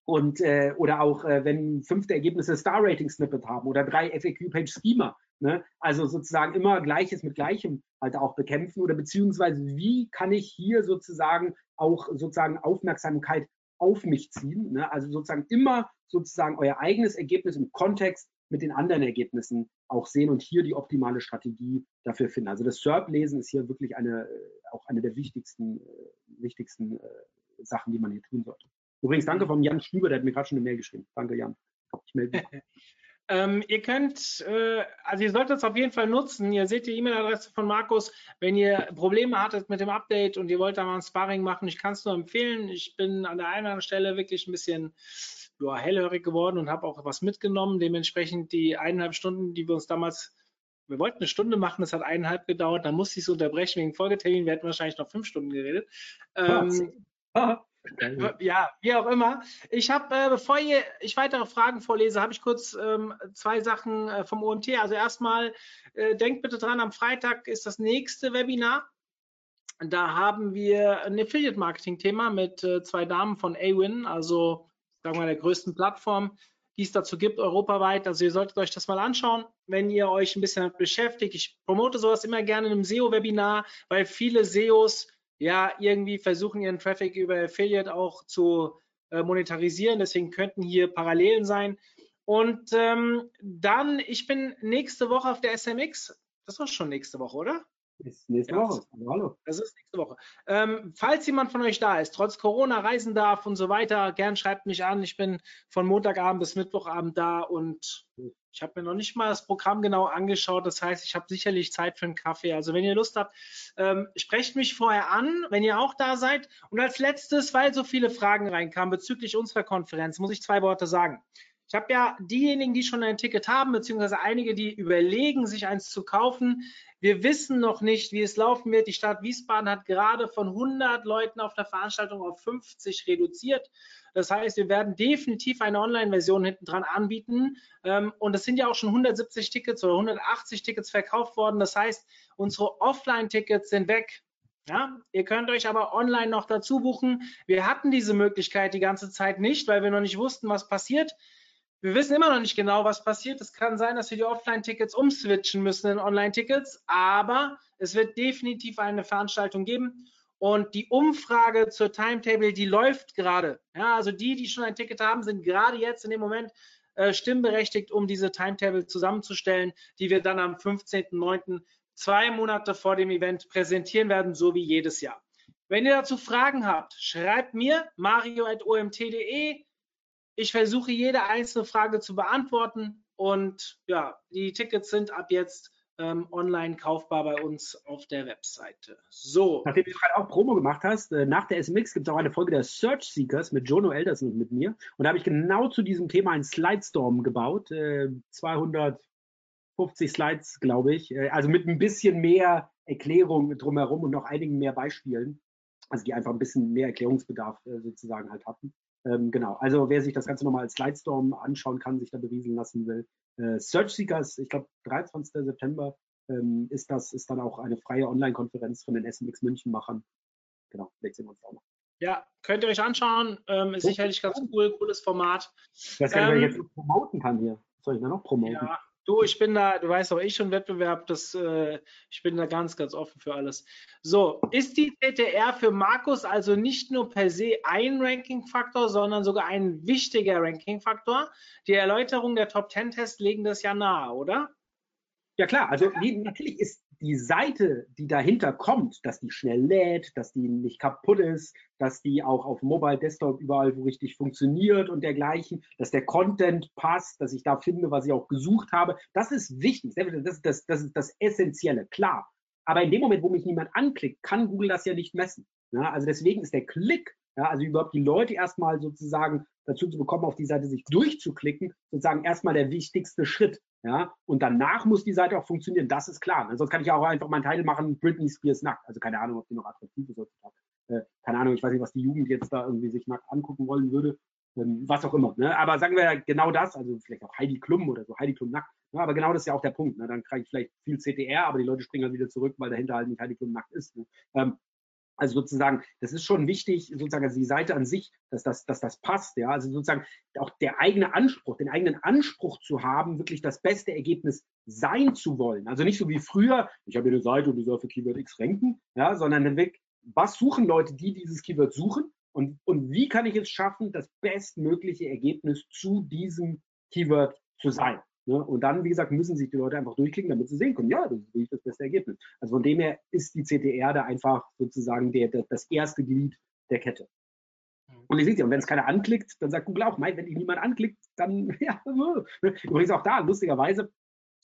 und äh, oder auch äh, wenn fünfte Ergebnisse Star Rating Snippet haben oder drei FAQ Page Schema, ne? also sozusagen immer Gleiches mit Gleichem halt auch bekämpfen oder beziehungsweise wie kann ich hier sozusagen auch sozusagen Aufmerksamkeit auf mich ziehen, ne? also sozusagen immer sozusagen euer eigenes Ergebnis im Kontext mit den anderen Ergebnissen auch sehen und hier die optimale Strategie dafür finden. Also das SERP-Lesen ist hier wirklich eine, äh, auch eine der wichtigsten, äh, wichtigsten äh, Sachen, die man hier tun sollte. Übrigens, danke vom Jan Stüber, der hat mir gerade schon eine Mail geschrieben. Danke, Jan. Ich melde mich. Ähm, ihr könnt, äh, also ihr solltet es auf jeden Fall nutzen. Ihr seht die E-Mail-Adresse von Markus. Wenn ihr Probleme hattet mit dem Update und ihr wollt da mal ein Sparring machen, ich kann es nur empfehlen. Ich bin an der einen oder anderen Stelle wirklich ein bisschen ja, hellhörig geworden und habe auch was mitgenommen. Dementsprechend die eineinhalb Stunden, die wir uns damals, wir wollten eine Stunde machen, das hat eineinhalb gedauert, dann musste ich es unterbrechen wegen Folgetermin. Wir hätten wahrscheinlich noch fünf Stunden geredet. Ähm, ja, wie auch immer. Ich habe, äh, bevor ihr, ich weitere Fragen vorlese, habe ich kurz ähm, zwei Sachen äh, vom OMT. Also erstmal, äh, denkt bitte dran, am Freitag ist das nächste Webinar. Da haben wir ein Affiliate-Marketing-Thema mit äh, zwei Damen von Awin, also sagen wir der größten Plattform, die es dazu gibt, europaweit. Also ihr solltet euch das mal anschauen, wenn ihr euch ein bisschen beschäftigt. Ich promote sowas immer gerne in einem SEO-Webinar, weil viele SEOs ja irgendwie versuchen, ihren Traffic über Affiliate auch zu äh, monetarisieren. Deswegen könnten hier Parallelen sein. Und ähm, dann, ich bin nächste Woche auf der SMX. Das ist schon nächste Woche, oder? Ist nächste ja, Woche. Hallo. Das ist nächste Woche. Ähm, falls jemand von euch da ist, trotz Corona reisen darf und so weiter, gern schreibt mich an. Ich bin von Montagabend bis Mittwochabend da und ich habe mir noch nicht mal das Programm genau angeschaut. Das heißt, ich habe sicherlich Zeit für einen Kaffee. Also wenn ihr Lust habt, ähm, sprecht mich vorher an, wenn ihr auch da seid. Und als letztes, weil so viele Fragen reinkamen bezüglich unserer Konferenz, muss ich zwei Worte sagen. Ich habe ja diejenigen, die schon ein Ticket haben, beziehungsweise einige, die überlegen, sich eins zu kaufen. Wir wissen noch nicht, wie es laufen wird. Die Stadt Wiesbaden hat gerade von 100 Leuten auf der Veranstaltung auf 50 reduziert. Das heißt, wir werden definitiv eine Online-Version hinten dran anbieten. Ähm, und es sind ja auch schon 170 Tickets oder 180 Tickets verkauft worden. Das heißt, unsere Offline-Tickets sind weg. Ja, ihr könnt euch aber online noch dazu buchen. Wir hatten diese Möglichkeit die ganze Zeit nicht, weil wir noch nicht wussten, was passiert. Wir wissen immer noch nicht genau, was passiert. Es kann sein, dass wir die Offline-Tickets umswitchen müssen in Online-Tickets, aber es wird definitiv eine Veranstaltung geben. Und die Umfrage zur Timetable, die läuft gerade. Ja, also die, die schon ein Ticket haben, sind gerade jetzt in dem Moment äh, stimmberechtigt, um diese Timetable zusammenzustellen, die wir dann am 15.09., zwei Monate vor dem Event präsentieren werden, so wie jedes Jahr. Wenn ihr dazu Fragen habt, schreibt mir mario.omt.de ich versuche jede einzelne Frage zu beantworten und ja, die Tickets sind ab jetzt ähm, online kaufbar bei uns auf der Webseite. So. Nachdem du gerade auch Promo gemacht hast, äh, nach der SMX gibt es auch eine Folge der Search Seekers mit Jono Elderson und mit mir. Und da habe ich genau zu diesem Thema einen Slidestorm gebaut. Äh, 250 Slides, glaube ich. Äh, also mit ein bisschen mehr Erklärung drumherum und noch einigen mehr Beispielen. Also die einfach ein bisschen mehr Erklärungsbedarf äh, sozusagen halt hatten. Ähm, genau, also wer sich das Ganze nochmal als Slidestorm anschauen kann, sich da berieseln lassen will. Äh, Search Seekers, ich glaube 23. September ähm, ist das, ist dann auch eine freie Online-Konferenz von den SMX München-Machern. Genau, vielleicht sehen wir uns auch noch. Ja, könnt ihr euch anschauen. Ähm, ist sicherlich ganz cool, cooles Format. Nicht, wer Ähm, jetzt promoten kann hier. Was soll ich da noch promoten? Ja, du, ich bin da, du weißt auch, ich schon Wettbewerb, das, äh, ich bin da ganz, ganz offen für alles. So, ist die CTR für Markus also nicht nur per se ein Ranking-Faktor, sondern sogar ein wichtiger Ranking-Faktor? Die Erläuterung der Top 10-Tests legen das ja nahe, oder? Ja klar, also natürlich ist die Seite, die dahinter kommt, dass die schnell lädt, dass die nicht kaputt ist, dass die auch auf Mobile, Desktop überall wo richtig funktioniert und dergleichen, dass der Content passt, dass ich da finde, was ich auch gesucht habe. Das ist wichtig. Das ist das, das, ist das Essentielle, klar. Aber in dem Moment, wo mich niemand anklickt, kann Google das ja nicht messen. Ja, also deswegen ist der Klick, ja, also überhaupt die Leute erstmal sozusagen dazu zu bekommen, auf die Seite sich durchzuklicken, sozusagen erstmal der wichtigste Schritt. Ja, und danach muss die Seite auch funktionieren, das ist klar. Sonst kann ich auch einfach meinen Titel machen, Britney Spears nackt. Also keine Ahnung, ob die noch attraktiv ist heutzutage. Äh, keine Ahnung, ich weiß nicht, was die Jugend jetzt da irgendwie sich nackt angucken wollen würde. Ähm, was auch immer. Ne? Aber sagen wir genau das, also vielleicht auch Heidi Klum oder so, Heidi Klum nackt. Ja, aber genau das ist ja auch der Punkt. Ne? Dann kriege ich vielleicht viel CTR, aber die Leute springen dann wieder zurück, weil dahinter halt nicht Heidi Klum nackt ist. Ne? Ähm, also sozusagen, das ist schon wichtig, sozusagen, also die Seite an sich, dass das, dass das passt, ja. Also sozusagen auch der eigene Anspruch, den eigenen Anspruch zu haben, wirklich das beste Ergebnis sein zu wollen. Also nicht so wie früher, ich habe hier eine Seite und die soll für Keyword X ranken, ja, sondern dann wirklich, was suchen Leute, die dieses Keyword suchen und, und wie kann ich es schaffen, das bestmögliche Ergebnis zu diesem Keyword zu sein. Ne? Und dann, wie gesagt, müssen sich die Leute einfach durchklicken, damit sie sehen können, ja, das ist wirklich das beste Ergebnis. Also von dem her ist die CTR da einfach sozusagen der, der, das erste Glied der Kette. Und ihr seht ja, und wenn es keiner anklickt, dann sagt Google auch, mein, wenn dich niemand anklickt, dann, ja, übrigens auch da, lustigerweise,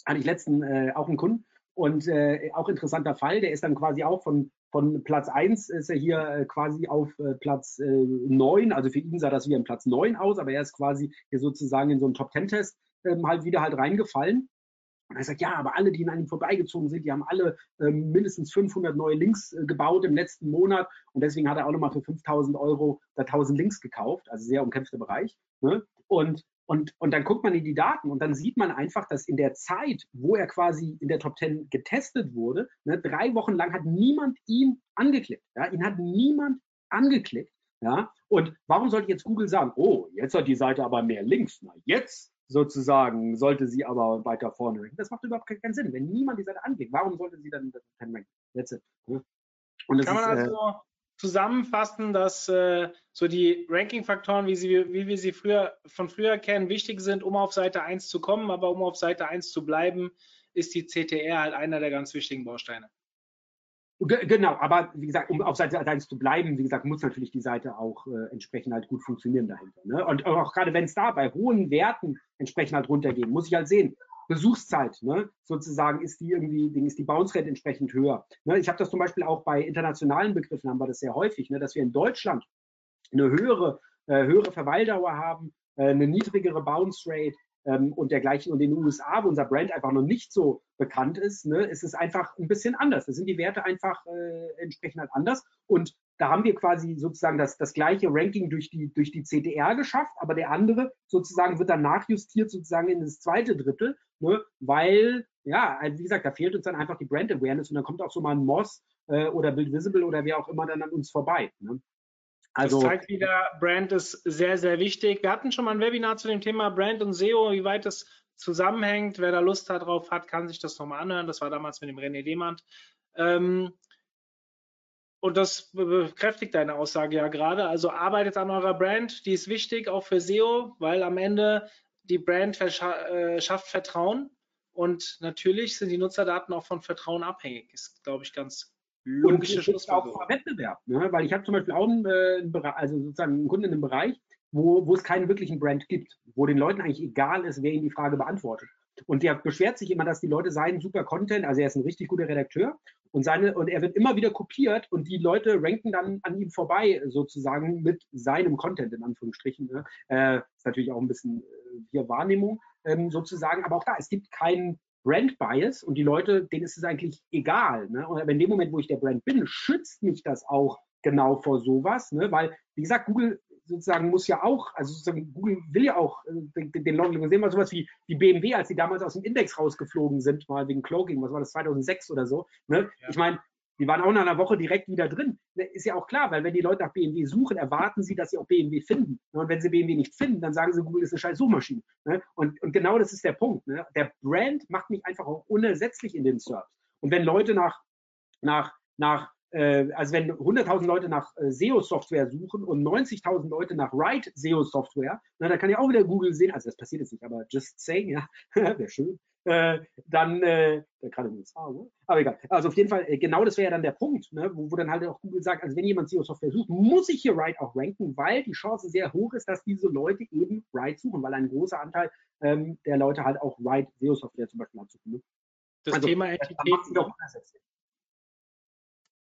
hatte ich letzten äh, auch einen Kunden und äh, auch interessanter Fall, der ist dann quasi auch von, von Platz 1 ist er hier äh, quasi auf äh, Platz äh, 9, also für ihn sah das wie ein Platz 9 aus, aber er ist quasi hier sozusagen in so einen Top-10-Test ähm, halt wieder halt reingefallen. Und er sagt, ja, aber alle, die an ihm vorbeigezogen sind, die haben alle ähm, mindestens 500 neue Links äh, gebaut im letzten Monat. Und deswegen hat er auch nochmal für 5000 Euro da 1000 Links gekauft. Also sehr umkämpfter Bereich. Ne? Und, und, und dann guckt man in die Daten und dann sieht man einfach, dass in der Zeit, wo er quasi in der Top 10 getestet wurde, ne, drei Wochen lang hat niemand ihn angeklickt. Ja? Ihn hat niemand angeklickt. Ja? Und warum sollte jetzt Google sagen, oh, jetzt hat die Seite aber mehr Links. Na, jetzt sozusagen sollte sie aber weiter vorne ranken. Das macht überhaupt keinen Sinn. Wenn niemand die Seite anklickt, warum sollte sie dann das ranken? That's it. Ne? Und das Kann man ist, äh, also zusammenfassen, dass äh, so die Ranking-Faktoren, wie, sie, wie wir sie früher von früher kennen, wichtig sind, um auf Seite 1 zu kommen, aber um auf Seite 1 zu bleiben, ist die CTR halt einer der ganz wichtigen Bausteine. Ge- Genau, aber wie gesagt, um auf Seite 1 zu bleiben, wie gesagt, muss natürlich die Seite auch äh, entsprechend halt gut funktionieren dahinter. Ne? Und auch gerade wenn es da bei hohen Werten entsprechend halt runtergehen, muss ich halt sehen, Besuchszeit, ne? sozusagen ist die irgendwie, ist die Bounce Rate entsprechend höher. Ne? Ich habe das zum Beispiel auch bei internationalen Begriffen, haben wir das sehr häufig, ne? dass wir in Deutschland eine höhere, äh, höhere Verweildauer haben, äh, eine niedrigere Bounce Rate ähm, und dergleichen. Und in den USA, wo unser Brand einfach noch nicht so bekannt ist, ne, ist es einfach ein bisschen anders. Da sind die Werte einfach äh, entsprechend halt anders. Und da haben wir quasi sozusagen das, das gleiche Ranking durch die, durch die CTR geschafft, aber der andere sozusagen wird dann nachjustiert sozusagen in das zweite Drittel, ne, weil, ja, also wie gesagt, da fehlt uns dann einfach die Brand Awareness und dann kommt auch so mal ein Moss äh, oder Build Visible oder wer auch immer dann an uns vorbei. Ne? Also, das zeigt wieder, Brand ist sehr, sehr wichtig. Wir hatten schon mal ein Webinar zu dem Thema Brand und SEO, wie weit das zusammenhängt. Wer da Lust drauf hat, kann sich das nochmal anhören. Das war damals mit dem René Demand. Ähm, und das bekräftigt deine Aussage ja gerade. Also arbeitet an eurer Brand, die ist wichtig, auch für SEO, weil am Ende die Brand äh, schafft Vertrauen. Und natürlich sind die Nutzerdaten auch von Vertrauen abhängig. Ist, glaube ich, ganz logische gibt auch vor Wettbewerb, ne? weil ich habe zum Beispiel auch einen, äh, also sozusagen einen Kunden in einem Bereich, wo, wo es keinen wirklichen Brand gibt, wo den Leuten eigentlich egal ist, wer ihnen die Frage beantwortet. Und der beschwert sich immer, dass die Leute seinen super Content, also er ist ein richtig guter Redakteur und seine, und er wird immer wieder kopiert und die Leute ranken dann an ihm vorbei, sozusagen mit seinem Content, in Anführungsstrichen. Ne? Äh, ist natürlich auch ein bisschen äh, hier Wahrnehmung ähm, sozusagen, aber auch da, es gibt keinen Brand Bias und die Leute, denen ist es eigentlich egal. Ne? Und in dem Moment, wo ich der Brand bin, schützt mich das auch genau vor sowas, ne? weil, wie gesagt, Google sozusagen muss ja auch, also sozusagen Google will ja auch äh, den, den Leuten, wir sehen mal sowas wie, wie BMW, als sie damals aus dem Index rausgeflogen sind, mal wegen Cloaking, was war das, 2006 oder so. Ne? Ja. Ich meine, die waren auch nach einer Woche direkt wieder drin. Ne, ist ja auch klar, weil wenn die Leute nach BMW suchen, erwarten sie, dass sie auch BMW finden. Ne? Und wenn sie BMW nicht finden, dann sagen sie, Google ist eine scheiß Suchmaschine. Ne? Und, und genau das ist der Punkt. Der Brand macht mich einfach auch unersetzlich in den Search. Und wenn Leute nach, nach, nach äh, also wenn 100.000 Leute nach äh, SEO-Software suchen und 90.000 Leute nach Write SEO-Software, dann kann ja auch wieder Google sehen, also das passiert jetzt nicht, aber just saying, ja, wäre schön, äh, dann, äh, gerade USA, oder? aber egal. Also auf jeden Fall, äh, genau das wäre ja dann der Punkt, ne, wo, wo dann halt auch Google sagt, also wenn jemand SEO-Software sucht, muss ich hier Write auch ranken, weil die Chance sehr hoch ist, dass diese Leute eben Write suchen, weil ein großer Anteil ähm, der Leute halt auch Write SEO-Software zum Beispiel anzuchen. Ne? Das also, Thema Entität.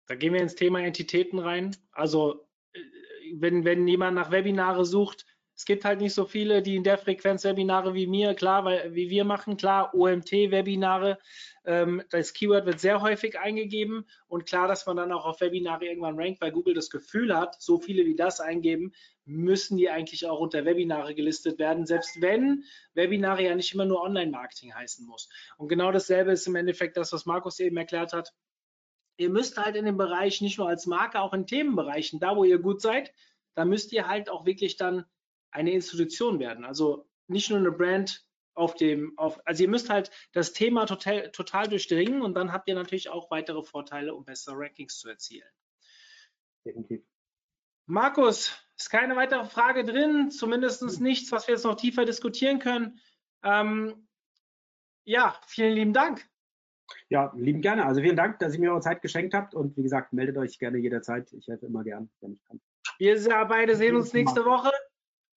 Da gehen wir ins Thema Entitäten rein. Also äh, wenn, wenn jemand nach Webinare sucht, es gibt halt nicht so viele, die in der Frequenz Webinare wie mir, klar, weil, wie wir machen, klar, OMT-Webinare, ähm, das Keyword wird sehr häufig eingegeben und klar, dass man dann auch auf Webinare irgendwann rankt, weil Google das Gefühl hat, so viele wie das eingeben, müssen die eigentlich auch unter Webinare gelistet werden, selbst wenn Webinare ja nicht immer nur Online-Marketing heißen muss. Und genau dasselbe ist im Endeffekt das, was Markus eben erklärt hat ihr müsst halt in dem Bereich nicht nur als Marke, auch in Themenbereichen, da wo ihr gut seid, da müsst ihr halt auch wirklich dann eine Institution werden. Also nicht nur eine Brand auf dem, auf, also ihr müsst halt das Thema total, total durchdringen und dann habt ihr natürlich auch weitere Vorteile, um bessere Rankings zu erzielen. Definitiv. Markus, ist keine weitere Frage drin, zumindest hm. nichts, was wir jetzt noch tiefer diskutieren können. Ähm, ja, vielen lieben Dank. Ja, lieben gerne. Also vielen Dank, dass ihr mir eure Zeit geschenkt habt und wie gesagt, meldet euch gerne jederzeit. Ich helfe immer gern, wenn ich kann. Wir beide sehen uns nächste Woche.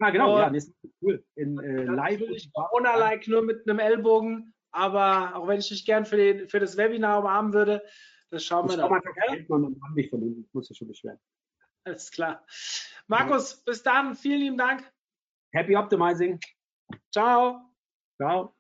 Ah, genau, ja, nächste Woche, cool. In äh, live. Corona-like nur mit einem Ellbogen, aber auch wenn ich dich gern für, den, für das Webinar umarmen würde, das schauen wir dann. Ja? Von muss ich schon beschweren. Alles klar. Markus, ja. bis dann. Vielen lieben Dank. Happy Optimizing. Ciao. Ciao.